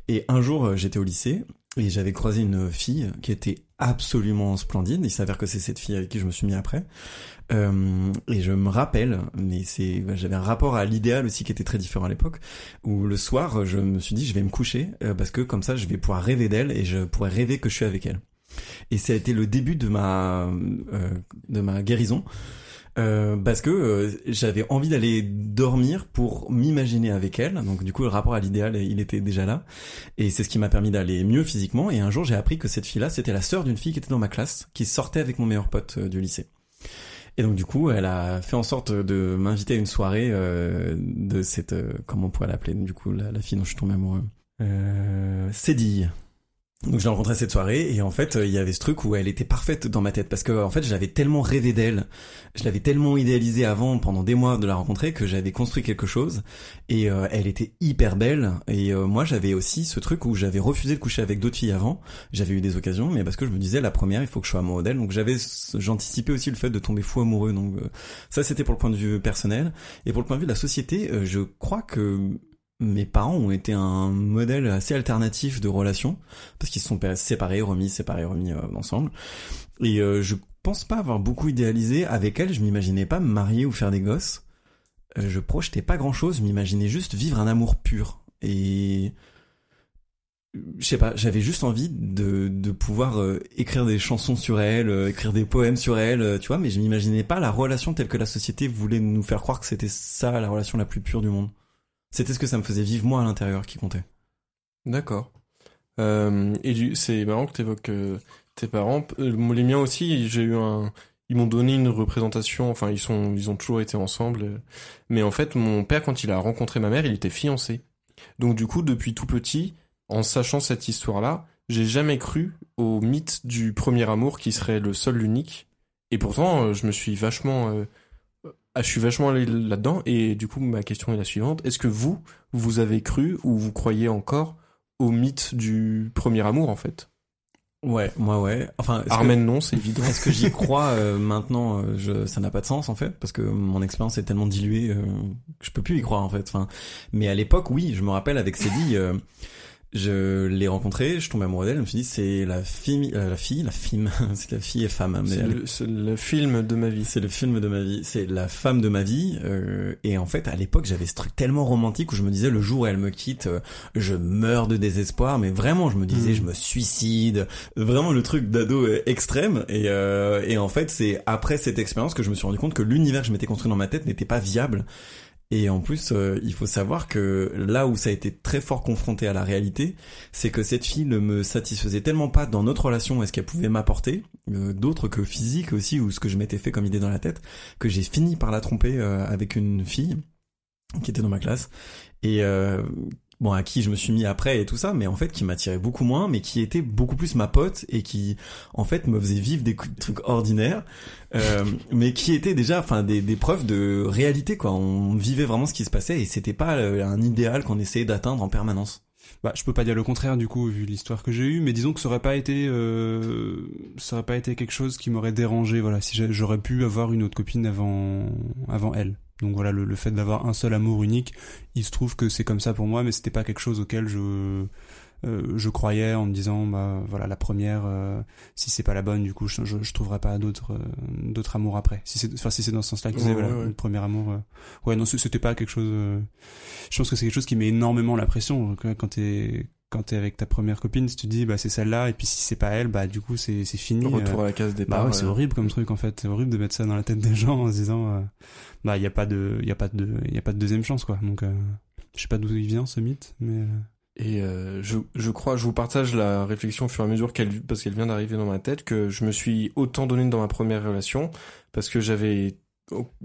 S1: Et un jour, euh, j'étais au lycée et j'avais croisé une fille qui était absolument splendide. Il s'avère que c'est cette fille avec qui je me suis mis après. Euh, et je me rappelle, mais c'est, j'avais un rapport à l'idéal aussi qui était très différent à l'époque, où le soir, je me suis dit, je vais me coucher euh, parce que comme ça, je vais pouvoir rêver d'elle et je pourrais rêver que je suis avec elle. Et ça a été le début de ma euh, de ma guérison. Euh, parce que euh, j'avais envie d'aller dormir pour m'imaginer avec elle. Donc du coup, le rapport à l'idéal, il était déjà là. Et c'est ce qui m'a permis d'aller mieux physiquement. Et un jour, j'ai appris que cette fille-là, c'était la sœur d'une fille qui était dans ma classe, qui sortait avec mon meilleur pote euh, du lycée. Et donc du coup, elle a fait en sorte de m'inviter à une soirée euh, de cette, comment on pourrait l'appeler, du coup, la, la fille dont je suis tombé amoureux. Euh, Cédille. Donc je l'ai rencontrée cette soirée et en fait euh, il y avait ce truc où elle était parfaite dans ma tête parce que en fait j'avais tellement rêvé d'elle, je l'avais tellement idéalisée avant pendant des mois de la rencontrer que j'avais construit quelque chose et euh, elle était hyper belle et euh, moi j'avais aussi ce truc où j'avais refusé de coucher avec d'autres filles avant, j'avais eu des occasions mais parce que je me disais la première il faut que je sois amoureux d'elle. Donc j'avais j'anticipais aussi le fait de tomber fou amoureux. Donc euh, ça c'était pour le point de vue personnel. Et pour le point de vue de la société je crois que mes parents ont été un modèle assez alternatif de relation parce qu'ils se sont séparés, remis, séparés, remis euh, ensemble. Et euh, je pense pas avoir beaucoup idéalisé avec elle. Je m'imaginais pas me marier ou faire des gosses. Euh, je projetais pas grand chose. Je m'imaginais juste vivre un amour pur. Et je sais pas, j'avais juste envie de, de pouvoir euh, écrire des chansons sur elle, écrire des poèmes sur elle, tu vois, mais je m'imaginais pas la relation telle que la société voulait nous faire croire que c'était ça la relation la plus pure du monde. C'était ce que ça me faisait vivre moi à l'intérieur qui comptait.
S2: D'accord. Euh, et c'est marrant que tu évoques tes parents. Euh, les miens aussi, j'ai eu un. Ils m'ont donné une représentation. Enfin, ils sont, ils ont toujours été ensemble. euh. Mais en fait, mon père, quand il a rencontré ma mère, il était fiancé. Donc du coup, depuis tout petit, en sachant cette histoire-là, j'ai jamais cru au mythe du premier amour qui serait le seul, l'unique. Et pourtant, euh, je me suis vachement, euh, ah, je suis vachement allé là-dedans. Et du coup, ma question est la suivante est-ce que vous, vous avez cru ou vous croyez encore au mythe du premier amour en fait?
S1: Ouais, moi ouais. Enfin, que-
S2: Armen, non, c'est évident.
S1: Est-ce que j'y crois euh, maintenant euh, je, Ça n'a pas de sens en fait parce que mon expérience est tellement diluée euh, que je peux plus y croire en fait. Enfin, mais à l'époque, oui, je me rappelle avec Cédille, euh, je l'ai rencontrée, je tombais amoureux d'elle, je me suis dit c'est la fille, euh, la fille, la fille, c'est la fille et femme. hein,
S2: C'est le, le film de ma vie.
S1: c'est le film de ma vie, c'est la femme de ma vie. euh, et en fait, à l'époque, j'avais ce truc tellement romantique où je me disais le jour où elle me quitte, euh, je meurs de désespoir. Mais vraiment, je me disais,
S2: Mm.
S1: je me suicide. Vraiment le truc d'ado extrême. Et, euh, et en fait, c'est après cette expérience que je me suis rendu compte que l'univers que je m'étais construit dans ma tête n'était pas viable. Et en plus, euh, il faut savoir que là où ça a été très fort confronté à la réalité, c'est que cette fille ne me satisfaisait tellement pas dans notre relation et ce qu'elle pouvait m'apporter, euh, d'autres que physique aussi, ou ce que je m'étais fait comme idée dans la tête, que j'ai fini par la tromper euh, avec une fille qui était dans ma classe. Et euh, bon, à qui je me suis mis après et tout ça, mais en fait qui m'attirait beaucoup moins, mais qui était beaucoup plus ma pote et qui en fait me faisait vivre des trucs ordinaires, euh, mais qui étaient déjà, enfin des, des preuves de réalité quoi. On vivait vraiment ce qui se passait et c'était pas euh, un idéal qu'on essayait d'atteindre en permanence.
S3: Bah, je peux pas dire le contraire du coup vu l'histoire que j'ai eue, mais disons que ça aurait pas été, euh, ça aurait pas été quelque chose qui m'aurait dérangé. Voilà, si j'aurais pu avoir une autre copine avant, avant elle. Donc voilà, le, le fait d'avoir un seul amour unique, il se trouve que c'est comme ça pour moi, mais c'était pas quelque chose auquel je, euh, je croyais en me disant, bah voilà, la première, euh, si c'est pas la bonne, du coup, je, je, je trouverai pas d'autres, euh, d'autres amours après. Si c'est, enfin si c'est dans ce sens-là que tu disais,
S2: Ouais,
S3: voilà,
S2: ouais.
S3: le premier amour. euh, Ouais, non, c'était pas quelque chose. euh, Je pense que c'est quelque chose qui met énormément la pression quand quand t'es quand t'es avec ta première copine. Si tu te dis bah c'est celle-là et puis si c'est pas elle, bah du coup c'est c'est fini.
S2: Retour
S3: euh,
S2: à la case départ.
S3: bah ouais, c'est
S2: euh,
S3: horrible comme truc en fait. C'est horrible de mettre ça dans la tête des gens en se disant euh, bah il y a pas de il y a pas de il y a pas de deuxième chance quoi. Donc euh, je sais pas d'où il vient ce mythe, mais
S2: Et euh, je, je crois, je vous partage la réflexion au fur et à mesure qu'elle, parce qu'elle vient d'arriver dans ma tête, que je me suis autant donné dans ma première relation, parce que j'avais,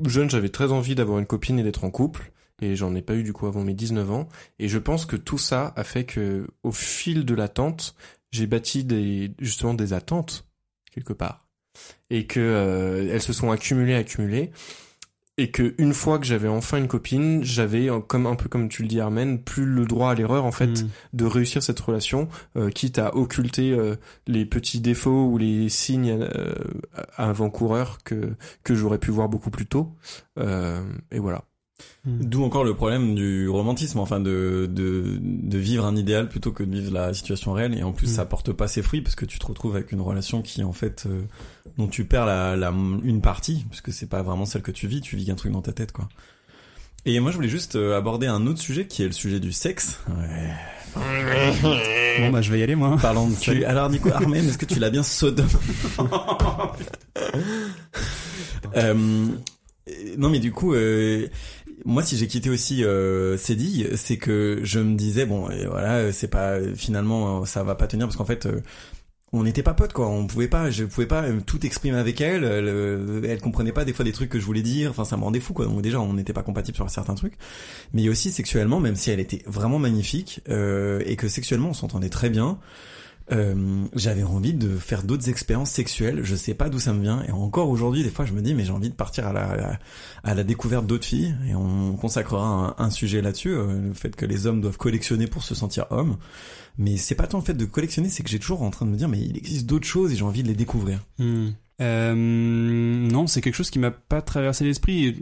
S2: jeune, j'avais très envie d'avoir une copine et d'être en couple, et j'en ai pas eu du coup avant mes 19 ans, et je pense que tout ça a fait que, au fil de l'attente, j'ai bâti des, justement des attentes, quelque part. Et que, euh, elles se sont accumulées, accumulées, et que une fois que j'avais enfin une copine, j'avais, euh, comme un peu comme tu le dis Armen, plus le droit à l'erreur en fait
S3: hmm.
S2: de réussir cette relation, euh, quitte à occulter euh, les petits défauts ou les signes euh, avant-coureurs que que j'aurais pu voir beaucoup plus tôt. Euh, et voilà.
S1: D'où encore le problème du romantisme, enfin de, de, de vivre un idéal plutôt que de vivre la situation réelle. Et en plus,
S3: Mm.
S1: ça porte pas ses fruits parce que tu te retrouves avec une relation qui, en fait, euh, dont tu perds la, la, une partie, parce que c'est pas vraiment celle que tu vis, tu vis qu'un truc dans ta tête, quoi. Et moi, je voulais juste euh, aborder un autre sujet qui est le sujet du sexe. Ouais.
S3: Bon bah je vais y aller moi.
S1: Parlons de cul. Alors, du coup, Armen, est-ce que tu l'as bien sodome Euh, non mais du coup, euh, moi si j'ai quitté aussi euh, c'est que je me disais bon, et voilà, c'est pas finalement ça va pas tenir parce qu'en fait. euh, on n'était pas potes quoi, on pouvait pas, je pouvais pas euh, tout exprimer avec elle, elle, euh, elle comprenait pas des fois des trucs que je voulais dire, enfin ça me rendait fou quoi. Donc déjà on n'était pas compatibles sur certains trucs, mais aussi sexuellement, même si elle était vraiment magnifique euh, et que sexuellement on s'entendait très bien, euh, j'avais envie de faire d'autres expériences sexuelles. Je sais pas d'où ça me vient. Et encore aujourd'hui, des fois, je me dis, mais j'ai envie de partir à la, à la, découverte d'autres filles. Et on consacrera un, un sujet là-dessus, euh, le fait que les hommes doivent collectionner pour se sentir hommes. Mais c'est pas tant le fait de collectionner, c'est que j'ai toujours en train de me dire, mais il existe d'autres choses et j'ai envie de les découvrir.
S3: Hmm. Euh, non, c'est quelque chose qui m'a pas traversé l'esprit.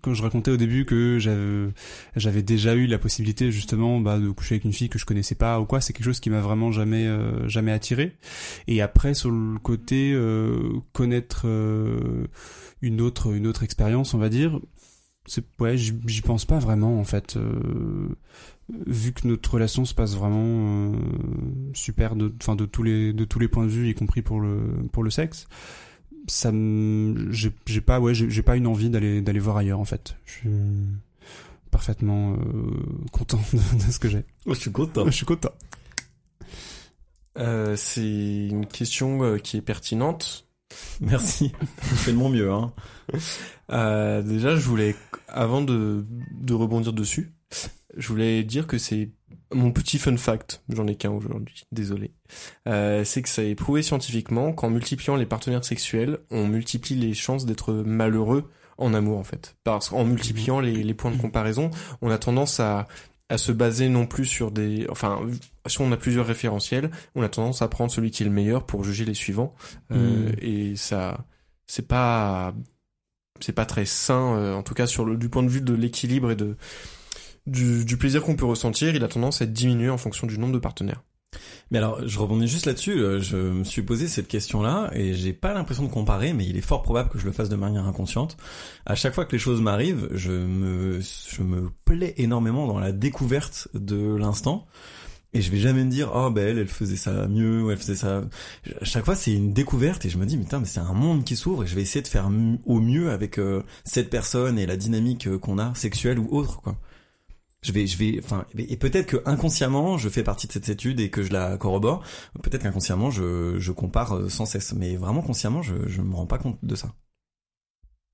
S3: Quand je racontais au début que j'avais, déjà eu la possibilité justement bah, de coucher avec une fille que je connaissais pas ou quoi, c'est quelque chose qui m'a vraiment jamais, euh, jamais attiré. Et après, sur le côté euh, connaître euh, une autre, une autre expérience, on va dire, c'est ouais, j'y j'y pense pas vraiment en fait. Vu que notre relation se passe vraiment euh, super de enfin de tous les de tous les points de vue y compris pour le pour le sexe ça j'ai j'ai pas ouais j'ai pas une envie d'aller d'aller voir ailleurs en fait je suis parfaitement euh, content de, de ce que j'ai
S1: Oh, je suis content.
S3: je suis content
S2: Euh, c'est une question euh, qui est pertinente.
S1: Merci. je fais de mon mieux, hein.
S2: Euh, déjà, je voulais, avant de, de rebondir dessus, je voulais dire que c'est mon petit fun fact, j'en ai qu'un aujourd'hui, désolé. Euh, c'est que ça est prouvé scientifiquement qu'en multipliant les partenaires sexuels, on multiplie les chances d'être malheureux en amour en fait. Parce qu'en multipliant les, les points de comparaison, on a tendance à, à se baser non plus sur des... Enfin, si on a plusieurs référentiels, on a tendance à prendre celui qui est le meilleur pour juger les suivants. Euh,
S3: Mm.
S2: Et ça... C'est pas c'est pas très sain, euh, en tout cas sur le, du point de vue de l'équilibre et de du, du plaisir qu'on peut ressentir, il a tendance à être diminué en fonction du nombre de partenaires.
S1: Mais alors, je rebondis juste là-dessus. euh, Je me suis posé cette question-là et j'ai pas l'impression de comparer, mais il est fort probable que je le fasse de manière inconsciente. À chaque fois que les choses m'arrivent, je me, je me plais énormément dans la découverte de l'instant. Et je vais jamais me dire, oh, ben, elle, faisait ça mieux, ou elle faisait ça. À chaque fois, c'est une découverte et je me dis, putain, mais c'est un monde qui s'ouvre et je vais essayer de faire au mieux avec euh, cette personne et la dynamique euh, qu'on a, sexuelle ou autre, quoi je vais je vais enfin et peut-être que inconsciemment je fais partie de cette étude et que je la corrobore peut-être qu'inconsciemment je je compare euh, sans cesse mais vraiment consciemment je je me rends pas compte de ça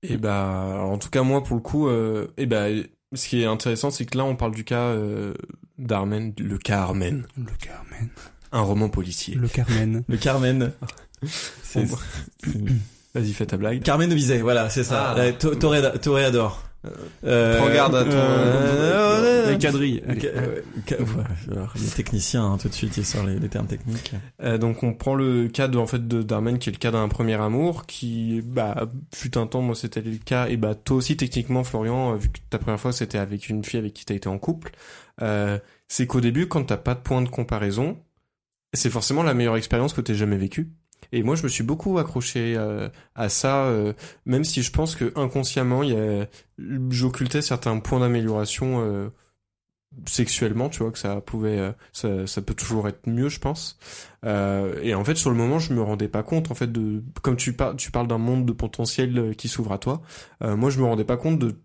S2: Et bah, alors, en tout cas moi pour le coup, euh, et bah, ce qui est intéressant, c'est que là on parle du cas euh, d'Armen, le cas Armen,
S3: le Carmen
S2: un roman policier.
S3: le Carmen
S1: le Carmen c'est
S2: Bon.
S1: c'est-
S2: Vas-y, fais ta blague.
S1: Carmen de Bizet voilà c'est ça
S2: Ah.
S1: Euh, Euh,
S2: Prends garde à ton-
S3: euh, les
S1: euh, techniciens hein, tout de suite ils sortent les, les termes techniques.
S2: Euh, donc on prend le cas de en fait de Darman qui est le cas d'un premier amour qui bah fut un temps moi c'était le cas et bah toi aussi techniquement Florian euh, vu que ta première fois c'était avec une fille avec qui t'as été en couple euh, c'est qu'au début quand t'as pas de point de comparaison c'est forcément la meilleure expérience que t'aies jamais vécue et moi je me suis beaucoup accroché euh, à ça euh, même si je pense que inconsciemment j'occultais certains points d'amélioration euh, sexuellement, tu vois, que ça pouvait, ça, ça peut toujours être mieux, je pense. Et en fait, sur le moment, je me rendais pas compte, en fait, de, comme tu, par, tu parles d'un monde de potentiel qui s'ouvre à toi, moi, je me rendais pas compte de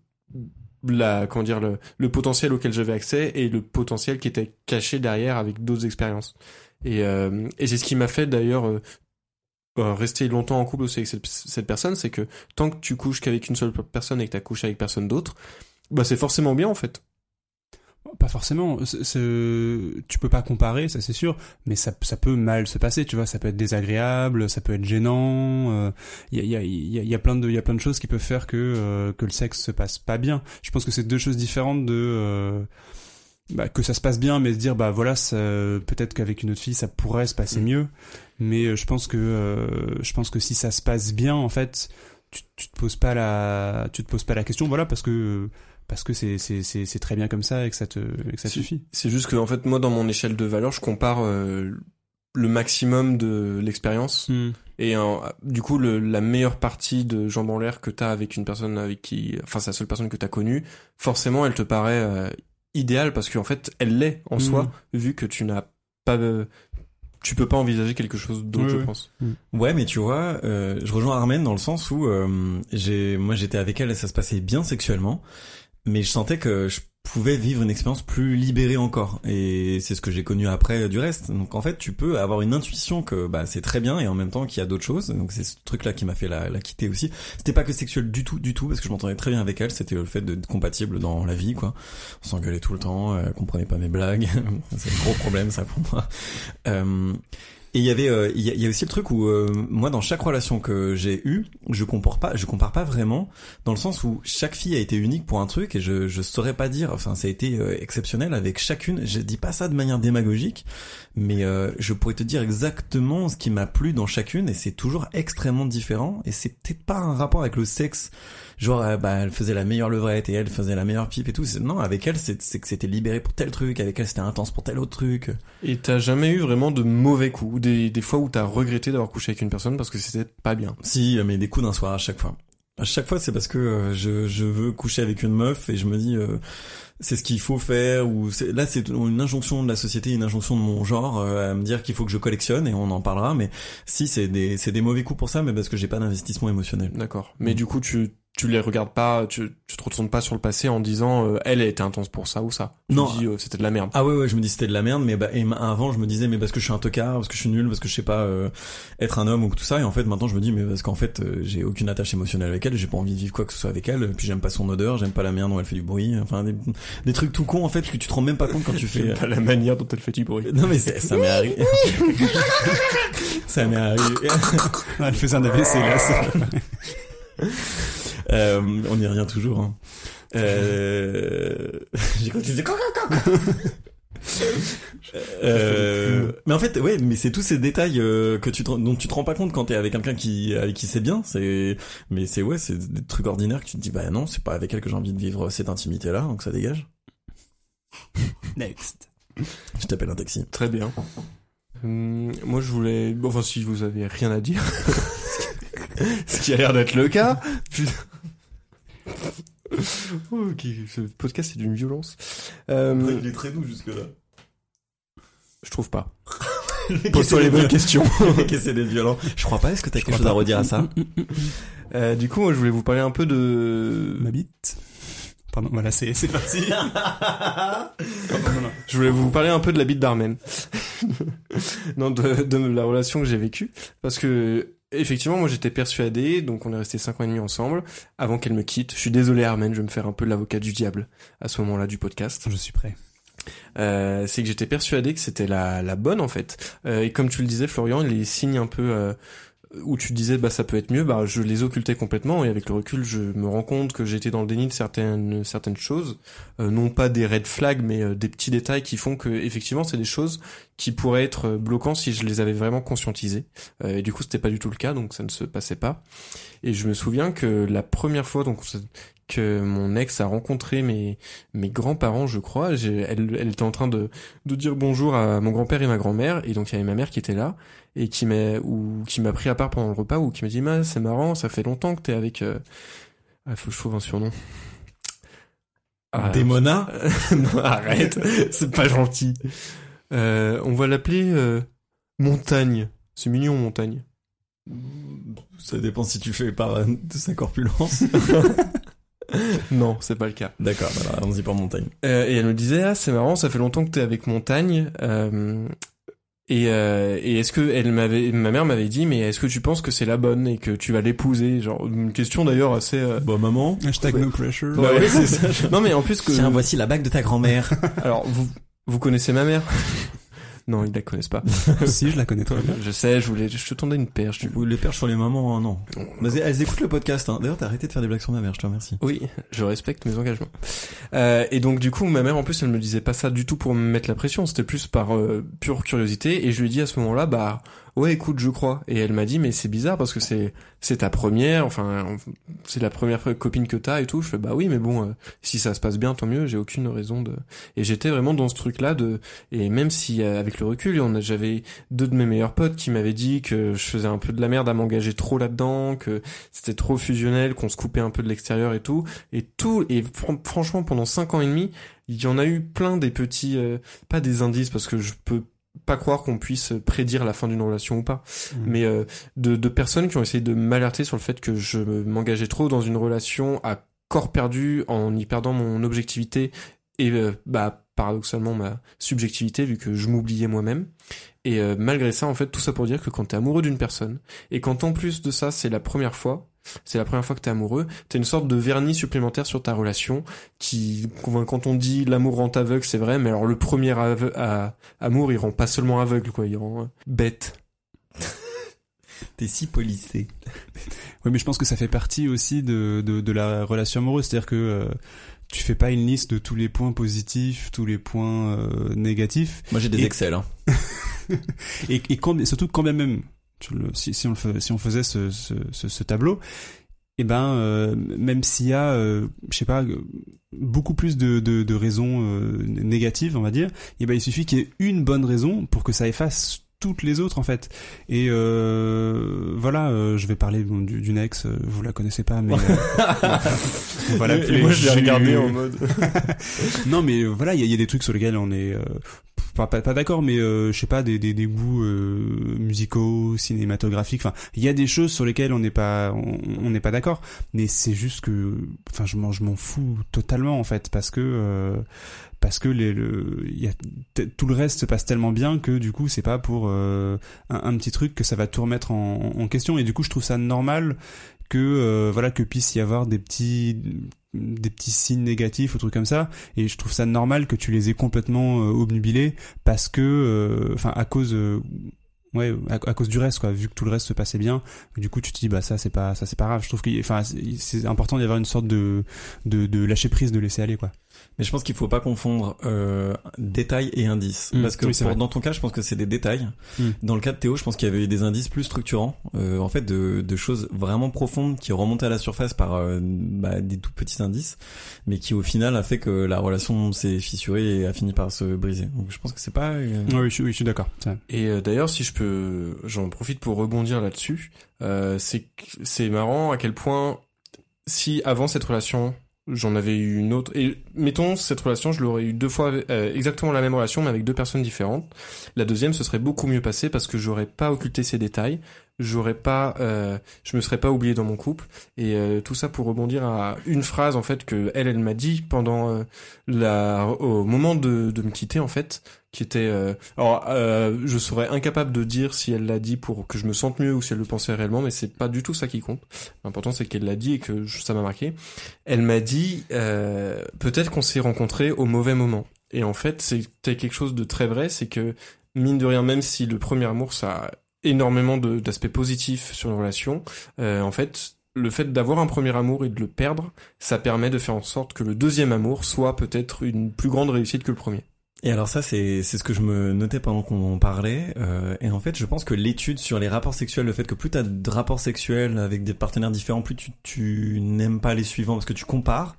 S2: la, comment dire, le, le potentiel auquel j'avais accès et le potentiel qui était caché derrière avec d'autres expériences. Et, et c'est ce qui m'a fait d'ailleurs rester longtemps en couple aussi avec cette, cette personne, c'est que tant que tu couches qu'avec une seule personne et que t'as couché avec personne d'autre, bah c'est forcément bien en fait.
S3: Pas forcément. Tu peux pas comparer, ça c'est sûr, mais ça, ça peut mal se passer, tu vois. Ça peut être désagréable, ça peut être gênant. Il y, a, y, a, y, a, y a plein de, y a plein de choses qui peuvent faire que euh, que le sexe se passe pas bien. Je pense que c'est deux choses différentes de euh, bah, que ça se passe bien, mais se dire bah voilà, peut-être qu'avec une autre fille ça pourrait se passer
S2: Mm.
S3: mieux. Mais euh, je pense que euh, je pense que si ça se passe bien, en fait, tu, tu te poses pas la, tu te poses pas la question, voilà, parce que parce que c'est c'est c'est c'est très bien comme ça et que ça te et que ça suffit.
S2: C'est juste que en fait moi dans mon échelle de valeur je compare euh, le maximum de l'expérience et euh, du coup le, la meilleure partie de jambes en l'air que t'as avec une personne avec qui enfin c'est la seule personne que t'as connue forcément elle te paraît euh, idéale parce qu'en fait elle l'est en
S3: Mhm.
S2: soi vu que tu n'as pas euh, tu peux pas envisager quelque chose d'autre
S3: Oui,
S2: je
S3: oui.
S2: pense
S1: Ouais, mais tu vois, euh, je rejoins Armen dans le sens où euh, j'ai, moi j'étais avec elle et ça se passait bien sexuellement, mais je sentais que je pouvais vivre une expérience plus libérée encore. Et c'est ce que j'ai connu après du reste. Donc en fait, tu peux avoir une intuition que bah c'est très bien et en même temps qu'il y a d'autres choses. Donc c'est ce truc-là qui m'a fait la, la quitter aussi. C'était pas que sexuel du tout, du tout, parce que je m'entendais très bien avec elle. C'était le fait d'être compatible dans la vie, quoi. On s'engueulait tout le temps, euh, elle comprenait pas mes blagues. c'est un gros problème ça pour moi. Euh, et il y avait, euh, il y, a, il y a aussi le truc où euh, moi, dans chaque relation que j'ai eue, je compare pas, je compare pas vraiment, dans le sens où chaque fille a été unique pour un truc et je je saurais pas dire. Enfin, ça a été euh, exceptionnel avec chacune. Je dis pas ça de manière démagogique, mais euh, je pourrais te dire exactement ce qui m'a plu dans chacune et c'est toujours extrêmement différent. Et c'est peut-être pas un rapport avec le sexe. Genre, euh, bah, elle faisait la meilleure levrette et elle faisait la meilleure pipe et tout. Non, avec elle, c'est que c'était libéré pour tel truc. Avec elle, c'était intense pour tel autre truc.
S2: et t'as jamais eu vraiment de mauvais coups ou des, des fois où t'as regretté d'avoir couché avec une personne parce que c'était pas bien?
S1: Si, mais des coups d'un soir à chaque fois. À chaque fois, c'est parce que euh, je, je veux coucher avec une meuf et je me dis euh, c'est ce qu'il faut faire ou là c'est une injonction de la société, une injonction de mon genre euh, à me dire qu'il faut que je collectionne et on en parlera. Mais si c'est des c'est des mauvais coups pour ça, mais parce que j'ai pas d'investissement émotionnel.
S2: D'accord. Mais
S1: Mm.
S2: du coup, tu, tu les regardes pas, tu, tu te retournes pas sur le passé en disant, euh, elle a été intense pour ça ou ça. Tu
S1: Non.
S2: dis, euh, c'était de la merde.
S1: Ah ouais ouais, je me dis c'était de la merde, mais bah, et avant je me disais mais parce que je suis un tocard, parce que je suis nul, parce que je sais pas euh, être un homme ou tout ça. Et en fait maintenant je me dis mais parce qu'en fait euh, j'ai aucune attache émotionnelle avec elle, j'ai pas envie de vivre quoi que ce soit avec elle. Puis j'aime pas son odeur, j'aime pas la manière dont elle fait du bruit. Enfin des, des trucs tout cons en fait que tu te rends même pas compte quand tu fais.
S2: Pas la manière dont elle fait du bruit.
S1: Non mais ça m'est arrivé. ça m'est arrivé.
S3: Elle faisait un AVC là.
S1: Euh, on y revient toujours. Hein. Euh... J'ai cru que tu faisais coq, coq, coq. Euh, mais en fait, ouais, mais c'est tous ces détails euh, que tu te, dont tu te rends pas compte quand t'es avec quelqu'un qui avec qui c'est bien. C'est, mais c'est ouais, c'est des trucs ordinaires que tu te dis bah non, c'est pas avec elle que j'ai envie de vivre cette intimité là, donc ça dégage.
S3: Next.
S1: Je t'appelle un taxi.
S2: Très bien. Hum, moi, je voulais, bon, enfin, si vous avez rien à dire. Ce qui a l'air d'être le cas. Putain. ok, ce podcast c'est d'une violence. Euh,
S1: est très doux jusque là.
S2: je trouve pas. Pose-toi les bonnes questions.
S1: que c'est des violents. Je crois pas. Est-ce que t'as quelque chose à redire à ça
S2: Euh, du coup, moi, je voulais vous parler un peu de.
S3: Ma bite. Pardon, voilà, c'est c'est parti.
S2: Je voulais vous parler un peu de la bite d'Armen. non, de, de la relation que j'ai vécue. Parce que, effectivement, moi j'étais persuadé, donc on est resté 5 ans et demi ensemble, avant qu'elle me quitte. Je suis désolé Armen, je vais me faire un peu l'avocat du diable à ce moment-là du podcast.
S3: Je suis prêt.
S2: Euh, c'est que j'étais persuadé que c'était la, la bonne en fait. Euh, et comme tu le disais Florian, les signes un peu euh, où tu disais bah ça peut être mieux, bah je les occultais complètement et avec le recul je me rends compte que j'étais dans le déni de certaines certaines choses, Euh, non pas des red flags mais euh, des petits détails qui font que effectivement c'est des choses qui pourraient être euh, bloquants si je les avais vraiment conscientisées. Euh, et du coup c'était pas du tout le cas donc ça ne se passait pas. Et je me souviens que la première fois donc que mon ex a rencontré mes mes grands-parents, je crois. Elle, elle était en train de, de dire bonjour à mon grand-père et ma grand-mère, et donc il y avait ma mère qui était là et qui m'a ou qui m'a pris à part pendant le repas ou qui m'a dit "Ma, c'est marrant, ça fait longtemps que t'es avec." Euh... Ah, faut que je trouve un surnom. Ah,
S1: Démona
S2: non, arrête, c'est pas gentil. Euh, on va l'appeler euh, Montagne. C'est mignon, Montagne.
S1: Ça dépend si tu fais part de sa corpulence.
S2: Non, c'est pas le cas.
S1: D'accord, alors allons-y pour montagne.
S2: Euh, et elle me disait ah c'est marrant ça fait longtemps que t'es avec Montagne euh, et, euh, et est-ce que elle m'avait ma mère m'avait dit mais est-ce que tu penses que c'est la bonne et que tu vas l'épouser? Genre une question d'ailleurs assez euh,
S1: Bon, maman.
S3: Hashtag no pressure.
S2: bah ouais, c'est ça. non mais en plus que
S1: Tiens, voici la bague de ta grand-mère.
S2: alors vous vous connaissez ma mère? Non ils la connaissent pas
S3: si, je la connais très bien.
S2: je sais je voulais je te tendais une perche tu
S1: les perches sur les mamans, hein, non. Mais elles écoutent le podcast, hein. D'ailleurs, t'as arrêté de faire des blagues sur ma mère, je te remercie.
S2: Oui, je respecte mes engagements. Euh, et donc du coup, ma mère en plus, elle me disait pas ça du tout pour me mettre la pression, c'était plus par euh, pure curiosité. Et je lui ai dit à ce moment-là, bah ouais écoute je crois. Et elle m'a dit mais c'est bizarre parce que c'est c'est ta première enfin c'est la première copine que t'as et tout. Je fais bah oui mais bon euh, si ça se passe bien tant mieux j'ai aucune raison de et j'étais vraiment dans ce truc là de et même si euh, avec le recul j'avais deux de mes meilleurs potes qui m'avaient dit que je faisais un peu de la merde à m'engager trop là-dedans que c'était trop fusionnel qu'on se coupait un peu de l'extérieur et tout. Et tout et franchement pendant cinq ans et demi il y en a eu plein des petits euh, pas des indices parce que je peux pas croire qu'on puisse prédire la fin d'une relation ou pas, mmh. mais euh, de, de, personnes qui ont essayé de m'alerter sur le fait que je m'engageais trop dans une relation à corps perdu en y perdant mon objectivité et euh, bah paradoxalement ma subjectivité vu que je m'oubliais moi-même. Et euh, malgré ça, en fait, tout ça pour dire que quand t'es amoureux d'une personne et quand en plus de ça c'est la première fois, c'est la première fois que t'es amoureux, t'as une sorte de vernis supplémentaire sur ta relation qui, quand on dit l'amour rend aveugle, c'est vrai, mais alors le premier amour, il rend pas seulement aveugle, quoi, il rend euh, bête.
S1: T'es si policé.
S3: oui, mais je pense que ça fait partie aussi de, de, la relation amoureuse, c'est-à-dire que euh, tu fais pas une liste de tous les points positifs, tous les points euh, négatifs.
S1: Moi j'ai des Excel. Hein.
S3: et, et surtout quand même si, si, on le, si on faisait ce, ce, ce, tableau, eh ben euh, même s'il y a euh, je sais pas beaucoup plus de, de, de raisons euh, négatives on va dire eh ben il suffit qu'il y ait une bonne raison pour que ça efface toutes les autres en fait. Et voilà je vais parler d'une ex vous la connaissez pas mais
S2: voilà et moi je l'ai regardé en mode.
S3: Non mais voilà il y, y, a des trucs sur lesquels on est pas, pas, d'accord, mais euh, je sais pas des, des, des goûts euh, musicaux, cinématographiques. Enfin, il y a des choses sur lesquelles on n'est pas on n'est pas d'accord, mais c'est juste que, enfin, je m'en je m'en fous totalement en fait parce que euh, parce que les, le, y a, tout le reste se passe tellement bien que du coup c'est pas pour un, un, petit truc que ça va tout remettre en, en, question et du coup je trouve ça normal que voilà que puisse y avoir des petits des petits signes négatifs ou trucs comme ça. Et je trouve ça normal que tu les aies complètement euh, obnubilés parce que euh, enfin à cause euh, ouais à, cause du reste quoi. Vu que tout le reste se passait bien du coup tu te dis bah ça c'est pas ça c'est pas grave. Je trouve que enfin c'est important d'y avoir une sorte de, de de lâcher prise de laisser aller quoi
S1: mais je pense qu'il faut pas confondre euh, détails et indices. Mm. parce que dans ton cas, je pense que c'est des détails. Mm. Dans le cas de Théo, je pense qu'il y avait eu des indices plus structurants, euh, en fait, de, de, choses vraiment profondes qui remontaient à la surface par euh, bah, des tout petits indices, mais qui au final a fait que la relation s'est fissurée et a fini par se briser. Donc je pense que c'est pas.
S3: Euh, oui, je, oui, je suis d'accord.
S2: Et euh, d'ailleurs, si je peux, j'en profite pour rebondir là-dessus. c'est c'est marrant à quel point si avant cette relation j'en avais eu une autre. Et mettons, cette relation, je l'aurais eu deux fois, euh, exactement la même relation, mais avec deux personnes différentes. La deuxième, ce serait beaucoup mieux passé parce que j'aurais pas occulté ces détails j'aurais pas, euh, je me serais pas oublié dans mon couple. Et euh, tout ça pour rebondir à une phrase en fait que elle, elle m'a dit pendant euh, la, au moment de, de me quitter en fait, qui était, alors je serais incapable de dire si elle l'a dit pour que je me sente mieux ou si elle le pensait réellement, mais c'est pas du tout ça qui compte. L'important c'est qu'elle l'a dit et que ça m'a marqué. Elle m'a dit peut-être qu'on s'est rencontrés au mauvais moment. Et en fait, c'était quelque chose de très vrai, c'est que mine de rien, même si le premier amour ça énormément d'aspects positifs sur une relation. Euh, en fait, le fait d'avoir un premier amour et de le perdre, ça permet de faire en sorte que le deuxième amour soit peut-être une plus grande réussite que le premier.
S1: Et alors ça, c'est c'est ce que je me notais pendant qu'on parlait. Euh, et en fait, je pense que l'étude sur les rapports sexuels, le fait que plus tu as de rapports sexuels avec des partenaires différents, plus tu, tu n'aimes pas les suivants parce que tu compares.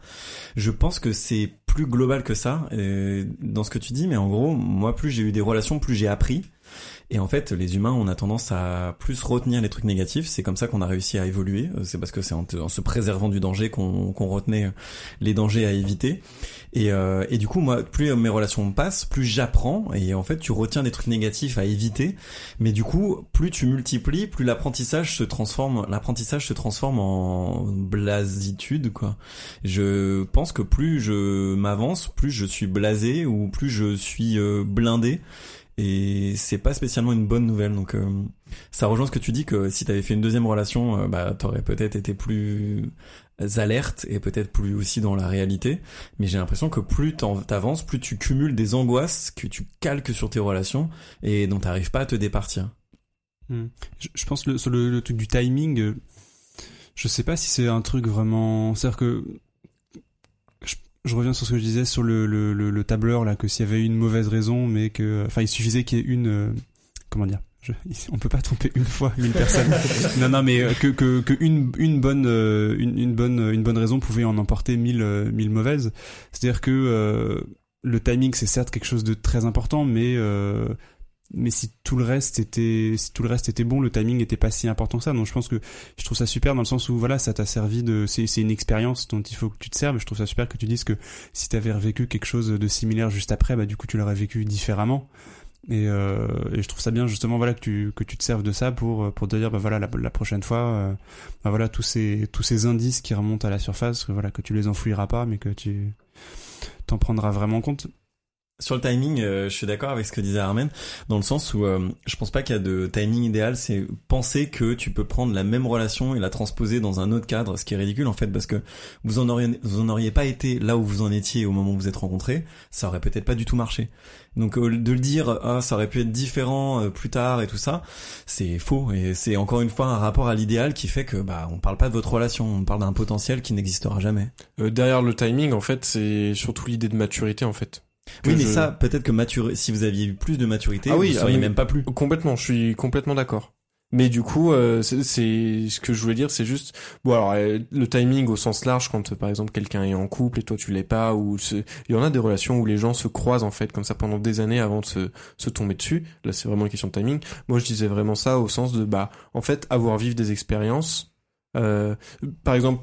S1: Je pense que c'est plus global que ça euh, dans ce que tu dis. Mais en gros, moi, plus j'ai eu des relations, plus j'ai appris. Et en fait, les humains, on a tendance à plus retenir les trucs négatifs. C'est comme ça qu'on a réussi à évoluer. C'est parce que c'est en, se préservant du danger qu'on retenait les dangers à éviter. Et, euh, et, du coup, moi, plus mes relations passent, plus j'apprends. Et en fait, tu retiens des trucs négatifs à éviter. Mais du coup, plus tu multiplies, plus l'apprentissage se transforme. L'apprentissage se transforme en blasitude, quoi. Je pense que plus je m'avance, plus je suis blasé ou plus je suis euh, blindé et c'est pas spécialement une bonne nouvelle donc euh, ça rejoint ce que tu dis que si t'avais fait une deuxième relation euh, bah t'aurais peut-être été plus alerte et peut-être plus aussi dans la réalité mais j'ai l'impression que plus t'avances plus tu cumules des angoisses que tu calques sur tes relations et dont t'arrives pas à te départir
S3: hmm. je, pense le, sur le, le, truc du timing euh, je sais pas si c'est un truc vraiment c'est à dire que je reviens sur ce que je disais sur le, le, le, tableur là que s'il y avait une mauvaise raison mais que enfin il suffisait qu'il y ait une euh, comment dire Je, on peut pas tromper une fois une personne. non, non, mais euh, que, que, que une, une bonne, euh, une, une bonne, une bonne raison pouvait en emporter mille, euh, mille mauvaises. C'est-à-dire que euh, le timing, c'est certes quelque chose de très important, mais euh, mais si tout le reste était, si tout le reste était bon, le timing n'était pas si important que ça. Donc je pense que je trouve ça super dans le sens où voilà, ça t'a servi de, c'est, une expérience dont il faut que tu te serves. Je trouve ça super que tu dises que si t'avais revécu quelque chose de similaire juste après, bah du coup tu l'aurais vécu différemment. Et, euh, et je trouve ça bien justement voilà que tu que tu te serves de ça pour pour te dire bah voilà la, la prochaine fois euh, bah voilà tous ces tous ces indices qui remontent à la surface que voilà que tu les enfouiras pas mais que tu t'en prendras vraiment compte
S1: Sur le timing, euh, je suis d'accord avec ce que disait Armen, dans le sens où euh, je pense pas qu'il y a de timing idéal, c'est penser que tu peux prendre la même relation et la transposer dans un autre cadre, ce qui est ridicule en fait, parce que vous en auriez, vous en auriez pas été là où vous en étiez au moment où vous êtes rencontrés, ça aurait peut-être pas du tout marché. Donc de le dire, ah, ça aurait pu être différent euh, plus tard et tout ça, c'est faux et c'est encore une fois un rapport à l'idéal qui fait que bah on parle pas de votre relation, on parle d'un potentiel qui n'existera jamais.
S2: Euh, derrière le timing, en fait, c'est surtout l'idée de maturité, en fait.
S1: Oui, mais
S2: je-
S1: ça, peut-être que maturé, si vous aviez eu plus de maturité,
S2: Ah oui,
S1: vous
S2: ah
S1: seriez
S2: oui.
S1: même pas plus.
S2: Complètement, je suis complètement d'accord. Mais du coup, euh, c'est ce que je voulais dire, c'est juste bon alors euh, le timing au sens large quand euh, par exemple quelqu'un est en couple et toi tu l'es pas ou il y en a des relations où les gens se croisent en fait comme ça pendant des années avant de se, se tomber dessus. Là, c'est vraiment une question de timing. Moi, je disais vraiment ça au sens de bah en fait avoir vivre des expériences. Euh, par exemple,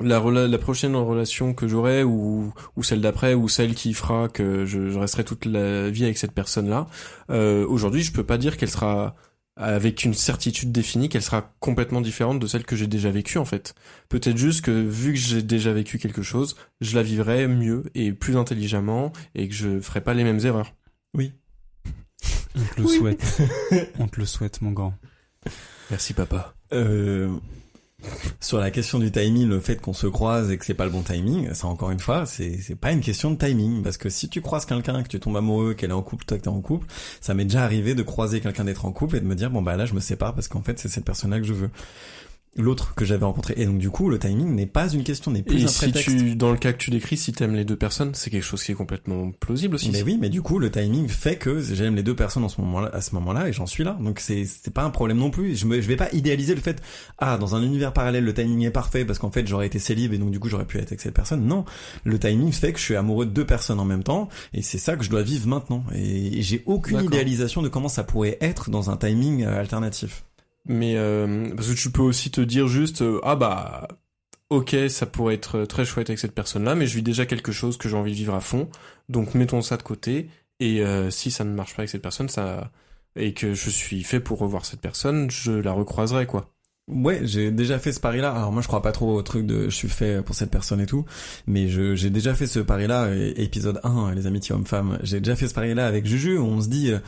S2: la, la prochaine relation que j'aurai ou, ou celle d'après ou celle qui fera que je, je resterai toute la vie avec cette personne-là. Euh, Aujourd'hui, je peux pas dire qu'elle sera avec une certitude définie qu'elle sera complètement différente de celle que j'ai déjà vécue en fait. Peut-être juste que vu que j'ai déjà vécu quelque chose, je la vivrai mieux et plus intelligemment et que je ferai pas les mêmes erreurs.
S3: on te le souhaite on te le souhaite mon grand
S2: Merci papa.
S1: Euh, sur la question du timing, le fait qu'on se croise et que c'est pas le bon timing, ça encore une fois, c'est pas une question de timing parce que si tu croises quelqu'un, que tu tombes amoureux, qu'elle est en couple, toi que t'es en couple, ça m'est déjà arrivé de croiser quelqu'un d'être en couple et de me dire bon bah là je me sépare parce qu'en fait c'est cette personne-là que je veux. L'autre que j'avais rencontré et donc du coup le timing n'est pas une question, n'est plus
S2: Et
S1: un
S2: si
S1: prétexte.
S2: tu, dans le cas que tu décris, si t'aimes les deux personnes, c'est quelque chose qui est complètement plausible aussi.
S1: Mais oui, mais du coup, le timing fait que j'aime les deux personnes en ce moment-là, à ce moment-là, et j'en suis là. Donc c'est c'est pas un problème non plus. Je me, je vais pas idéaliser le fait, ah, dans un univers parallèle, le timing est parfait parce qu'en fait j'aurais été célib et donc du coup j'aurais pu être avec cette personne. Non, le timing fait que je suis amoureux de deux personnes en même temps et c'est ça que je dois vivre maintenant. Et j'ai aucune idéalisation de comment ça pourrait être dans un timing euh, alternatif.
S2: Mais euh, parce que tu peux aussi te dire juste euh, ah bah ok ça pourrait être très chouette avec cette personne là mais je vis déjà quelque chose que j'ai envie de vivre à fond. Donc mettons ça de côté. Et euh, si ça ne marche pas avec cette personne ça et que je suis fait pour revoir cette personne je la recroiserai quoi
S1: Ouais, j'ai déjà fait ce pari-là. Alors moi, je crois pas trop au truc de je suis fait pour cette personne et tout, mais j'ai déjà fait ce pari-là. Épisode 1, les amitiés hommes-femmes. J'ai déjà fait ce pari-là avec Juju. Où on se dit, euh,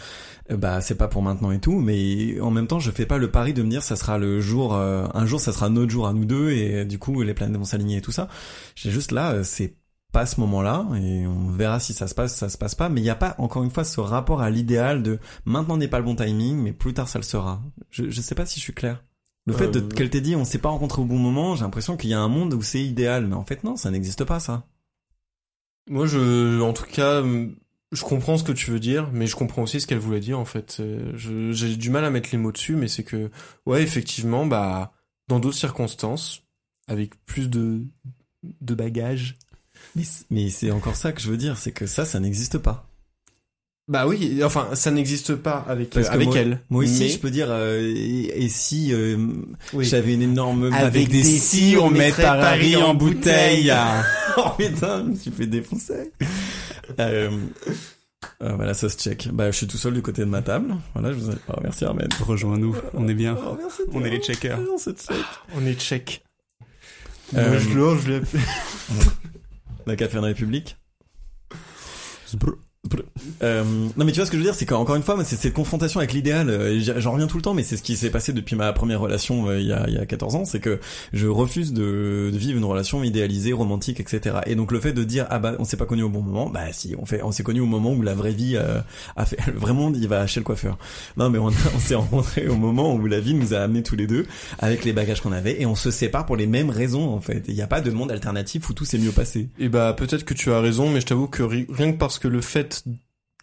S1: bah c'est pas pour maintenant et tout, mais en même temps, je fais pas le pari de me dire ça sera le jour, euh, un jour, ça sera notre jour à nous deux et euh, du coup les planètes vont s'aligner et tout ça. J'ai juste là, euh, c'est pas ce moment-là et on verra si ça se passe, ça se passe pas. Mais il y a pas encore une fois ce rapport à l'idéal de maintenant n'est pas le bon timing, mais plus tard ça le sera. Je je sais pas si je suis clair. Le fait
S2: Euh,
S1: qu'elle t'ait dit on s'est pas rencontré au bon moment, j'ai l'impression qu'il y a un monde où c'est idéal, mais en fait non, ça n'existe pas ça.
S2: moi je en tout cas je comprends ce que tu veux dire mais je comprends aussi ce qu'elle voulait dire en fait je- j'ai du mal à mettre les mots dessus mais c'est que ouais effectivement bah dans d'autres circonstances avec plus de de bagages
S1: mais c'est encore ça que je veux dire, c'est que ça, ça n'existe pas.
S2: Bah oui, enfin, ça n'existe pas avec, euh, avec
S1: moi-
S2: elle.
S1: Moi aussi,
S2: Mais-
S1: je peux dire, euh, et, et si euh,
S2: Oui.
S1: j'avais une énorme
S3: avec des si on mettrait Paris en bouteille
S1: oh putain, je me suis fait défoncer. euh, euh, voilà, ça se check. Bah, je suis tout seul du côté de ma table. Voilà, je vous oh, merci Armen.
S3: rejoins-nous on est bien
S1: Oh, merci,
S3: On est les checkers.
S1: On se check.
S2: On est tchèque.
S1: Euh,
S2: je l'ai- je l'ai appelé.
S1: La Café de République. Euh, non mais tu vois ce que je veux dire, c'est qu'encore une fois, c'est cette confrontation avec l'idéal. euh, J'en reviens tout le temps, mais c'est ce qui s'est passé depuis ma première relation euh, il, y a, il y a 14 ans, c'est que je refuse de, vivre une relation idéalisée, romantique, etc. Et donc le fait de dire ah bah on s'est pas connu au bon moment, bah si on fait, on s'est connu au moment où la vraie vie euh, a fait vraiment il va chez le coiffeur. Non mais on, on s'est rencontrés au moment où la vie nous a amenés tous les deux avec les bagages qu'on avait et on se sépare pour les mêmes raisons en fait. Il n'y a pas de monde alternatif où tout s'est mieux passé.
S2: Et bah, peut-être que tu as raison, mais je t'avoue que ri- rien que parce que le fait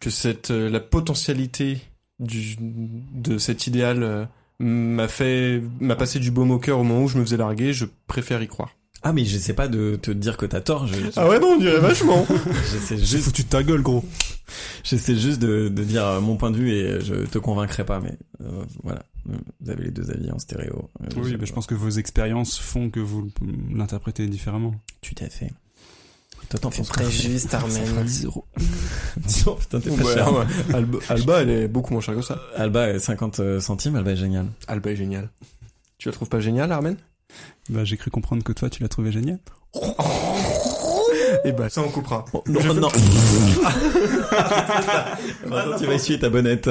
S2: que cette, euh, la potentialité du, de cet idéal euh, m'a fait, m'a passé du baume au cœur au moment où je me faisais larguer. Je préfère y croire.
S1: Ah mais j'essaie pas de te dire que t'as tort. Je,
S2: Ah ouais, non, on dirait vachement.
S1: j'essaie juste,
S3: foutu de ta gueule, gros.
S1: j'essaie juste de, de dire euh, mon point de vue et je te convaincrai pas. Mais euh, voilà, vous avez les deux avis en stéréo. Euh,
S3: Oui,
S1: je-
S3: mais je pense que vos expériences font que vous l'interprétez différemment.
S1: Tout à fait. Toi t'en penses
S2: très juste, Armen.
S3: 10 euros.
S1: Disons, putain t'es pas
S2: Ouais,
S1: cher.
S2: ouais. Alba, Alba, elle est beaucoup moins chère que ça.
S1: Alba est 50 centimes, Alba est génial.
S2: Alba est géniale. Tu la trouves pas géniale, Armen
S3: Bah, j'ai cru comprendre que toi, tu l'as trouvé génial.
S2: Eh ben, ça on coupera.
S1: non, non. Maintenant tu vas essuyer ta bonnette.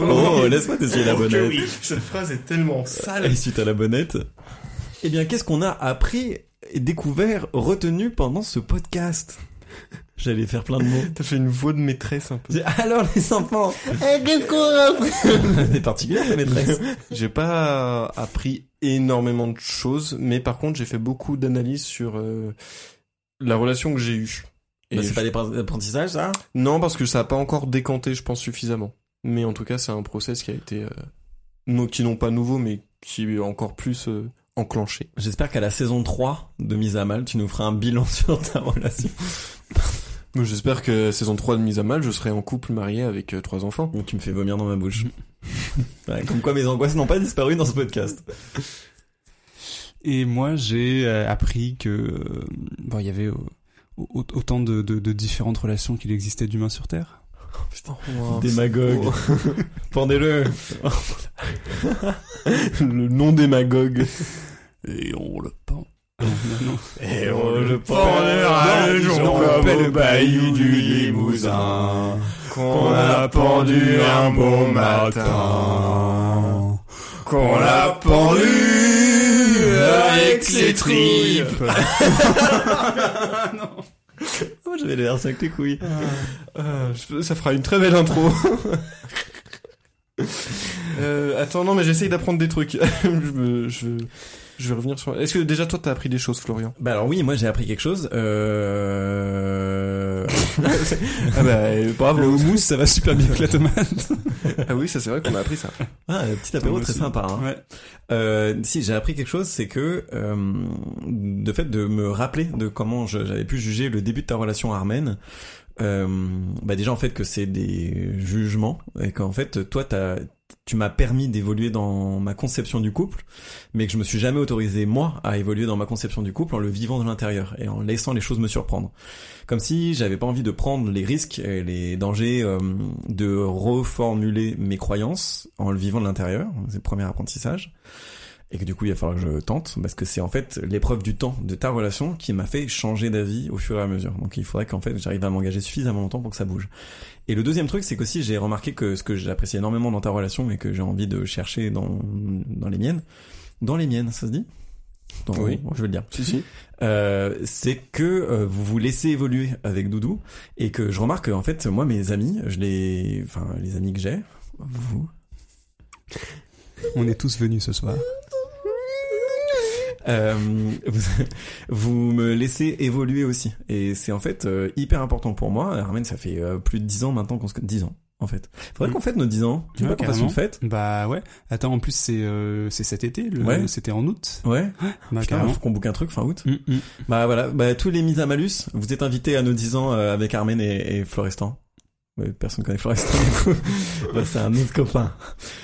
S1: Oh, laisse-moi t'essuyer la bonnette.
S2: Cette phrase est tellement sale.
S1: Et suite à la bonnette. Eh bien, qu'est-ce qu'on a appris et découvert, retenu pendant ce podcast J'allais faire plein de mots.
S2: T'as fait une voix de maîtresse un peu.
S1: Alors les enfants, eh, qu'est-ce qu'on a maîtresse.
S2: J'ai pas appris énormément de choses, mais par contre j'ai fait beaucoup d'analyses sur euh, la relation que j'ai eue.
S1: Bah, c'est
S2: je-
S1: pas des apprentissages ça
S2: Non, parce que ça a pas encore décanté, je pense, suffisamment. Mais en tout cas, c'est un process qui a été... Euh, qui n'ont pas nouveau, mais qui est encore plus euh, enclenché.
S1: J'espère qu'à la saison 3 de Mise à Mal, tu nous feras un bilan sur ta relation.
S2: Mais J'espère que saison 3 de Mise à Mal, je serai en couple marié avec euh, trois enfants.
S1: Ou tu me fais vomir dans ma bouche. Ouais, comme quoi mes angoisses n'ont pas disparu dans ce podcast.
S3: Et moi, j'ai euh, appris que euh, bon, il y avait au- autant de, de, de différentes relations qu'il existait d'humains sur Terre.
S1: Démagogue. Pendez-le.
S2: Le nom démagogue.
S3: Et on le pend. Non, non, non.
S2: Et
S1: on le
S2: pendra le jour comme au bayou du Limousin, qu'on a pendu un beau matin, qu'on l'a pendu avec ses tripes.
S1: J'avais l'air avec tes couilles.
S2: Je- ça fera une très belle intro. euh, attends, non, mais j'essaye d'apprendre des trucs. je, me- je, je vais revenir sur. Est-ce que déjà toi t'as appris des choses, Florian?
S1: Bah alors oui, moi j'ai appris quelque chose. Euh...
S2: Ah bah bravo.
S3: Le houmous, ça va super bien avec la tomate.
S2: Ah oui, ça c'est vrai qu'on a appris ça.
S1: Ah, un petit apéro très sympa. Hein.
S3: Ouais.
S1: Euh, si j'ai appris quelque chose, c'est que euh, de fait de me rappeler de comment j'avais pu juger le début de ta relation armène. Euh, bah déjà en fait que c'est des jugements et qu'en fait toi t'as tu m'as permis d'évoluer dans ma conception du couple, mais que je me suis jamais autorisé moi à évoluer dans ma conception du couple en le vivant de l'intérieur et en laissant les choses me surprendre. Comme si j'avais pas envie de prendre les risques et les dangers euh, de reformuler mes croyances en le vivant de l'intérieur. C'est le premier apprentissage. Et que du coup, il va falloir que je tente, parce que c'est en fait l'épreuve du temps de ta relation qui m'a fait changer d'avis au fur et à mesure. Donc il faudrait qu'en fait j'arrive à m'engager suffisamment longtemps pour que ça bouge. Et le deuxième truc, c'est qu'aussi j'ai remarqué que ce que j'apprécie énormément dans ta relation et que j'ai envie de chercher dans, dans les miennes, dans les miennes, ça se dit? Dans-
S2: Oui.
S1: je vais le dire.
S2: Si si.
S1: Euh, c'est que euh, vous vous laissez évoluer avec Doudou et que je remarque que, en fait moi mes amis, je les, enfin les amis que j'ai, vous,
S3: On est tous venus ce soir.
S1: Euh, vous, vous me laissez évoluer aussi. Et c'est en fait euh, hyper important pour moi. Armen, ça fait euh, plus de 10 ans maintenant qu'on se... 10 ans, en fait. Faudrait
S3: Mm.
S1: qu'on fête nos 10 ans. Tu pas qu'on fasse une fête?
S3: Bah ouais. Attends, en plus c'est euh, c'est cet été. Le...
S1: Ouais.
S3: C'était en août.
S1: Ouais.
S3: Bah
S1: Putain, faut qu'on boucle un truc fin août.
S3: Mm, mm.
S1: Bah voilà, bah tous les mises à malus, vous êtes invités à nos 10 ans euh, avec Armen et, et Florestan. Ouais, personne connaît Florestan du coup. Bah, c'est un autre copain.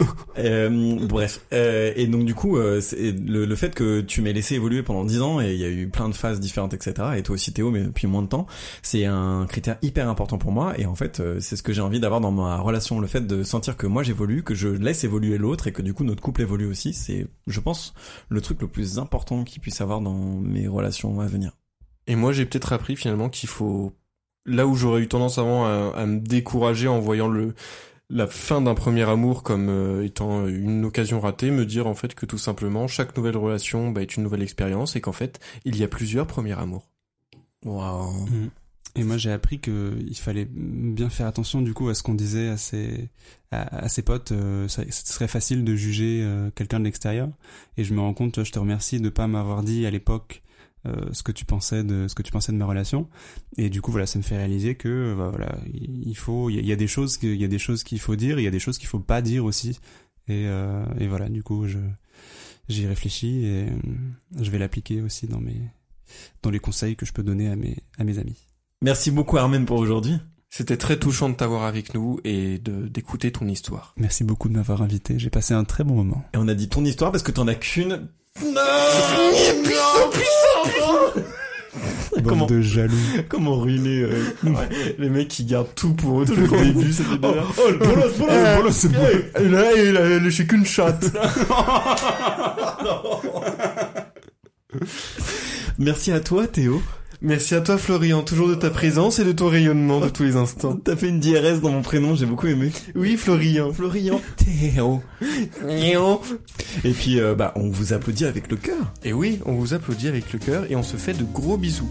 S1: Euh, bref. Euh, et donc du coup, euh, le, le fait que tu m'aies laissé évoluer pendant 10 ans et il y a eu plein de phases différentes, etc. Et toi aussi Théo, mais depuis moins de temps, c'est un critère hyper important pour moi. Et en fait, euh, c'est ce que j'ai envie d'avoir dans ma relation, le fait de sentir que moi j'évolue, que je laisse évoluer l'autre et que du coup notre couple évolue aussi. C'est, je pense, le truc le plus important qu'il puisse avoir dans mes relations à venir.
S2: Et moi j'ai peut-être appris finalement qu'il faut là où j'aurais eu tendance avant à, à me décourager en voyant le la fin d'un premier amour comme euh, étant une occasion ratée, me dire en fait que tout simplement chaque nouvelle relation bah, est une nouvelle expérience et qu'en fait il y a plusieurs premiers amours.
S1: Waouh.
S3: Mm. Et moi j'ai appris que il fallait bien faire attention du coup à ce qu'on disait à ses à, à ses potes. Euh, ça, ce serait facile de juger euh, quelqu'un de l'extérieur. Et je me rends compte, toi, je te remercie de pas m'avoir dit à l'époque euh, ce que tu pensais de ce que tu pensais de ma relation et du coup voilà ça me fait réaliser que bah, voilà il faut il y, a des choses il y a des choses qu'il faut dire il y a des choses qu'il faut pas dire aussi et, euh, et voilà du coup je j'y réfléchis et euh, je vais l'appliquer aussi dans mes dans les conseils que je peux donner à mes à mes amis
S1: Merci beaucoup Armen pour aujourd'hui.
S2: C'était très touchant de t'avoir avec nous et de d'écouter ton histoire.
S3: merci beaucoup de m'avoir invité j'ai passé un très bon moment
S1: Et on a dit ton histoire parce que t'en as qu'une.
S3: Bande
S1: Comment
S3: de jaloux
S1: Comment ruiner euh, les mecs qui gardent tout pour eux depuis le début, c'était bien. Oh, le bolos, bolos,
S3: Eh,
S1: bolos, c'est bon.
S2: Et là, il a léché qu'une chatte.
S1: Merci à toi Théo.
S2: Merci à toi Florian, toujours de ta présence et de ton rayonnement de tous les instants.
S1: T'as fait une DRS dans mon prénom, j'ai beaucoup aimé.
S2: Oui Florian.
S1: Florian Théo. Et puis euh, bah on vous applaudit avec le cœur.
S2: Et oui, on vous applaudit avec le cœur et on se fait de gros bisous.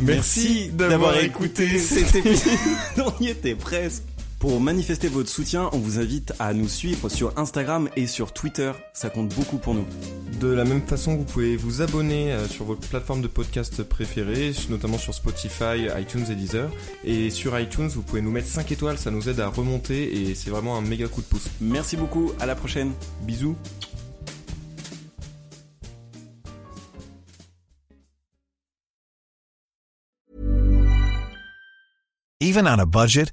S1: Merci d'avoir écouté cet épisode. on y était presque. Pour manifester votre soutien, on vous invite à nous suivre sur Instagram et sur Twitter. Ça compte beaucoup pour nous.
S2: De la même façon, vous pouvez vous abonner euh, sur votre plateforme de podcast préférée, notamment sur Spotify, iTunes et Deezer. Et sur iTunes, vous pouvez nous mettre 5 étoiles, ça nous aide à remonter et c'est vraiment un méga coup de pouce.
S1: Merci beaucoup, à la prochaine.
S2: Bisous.
S4: Even on a budget,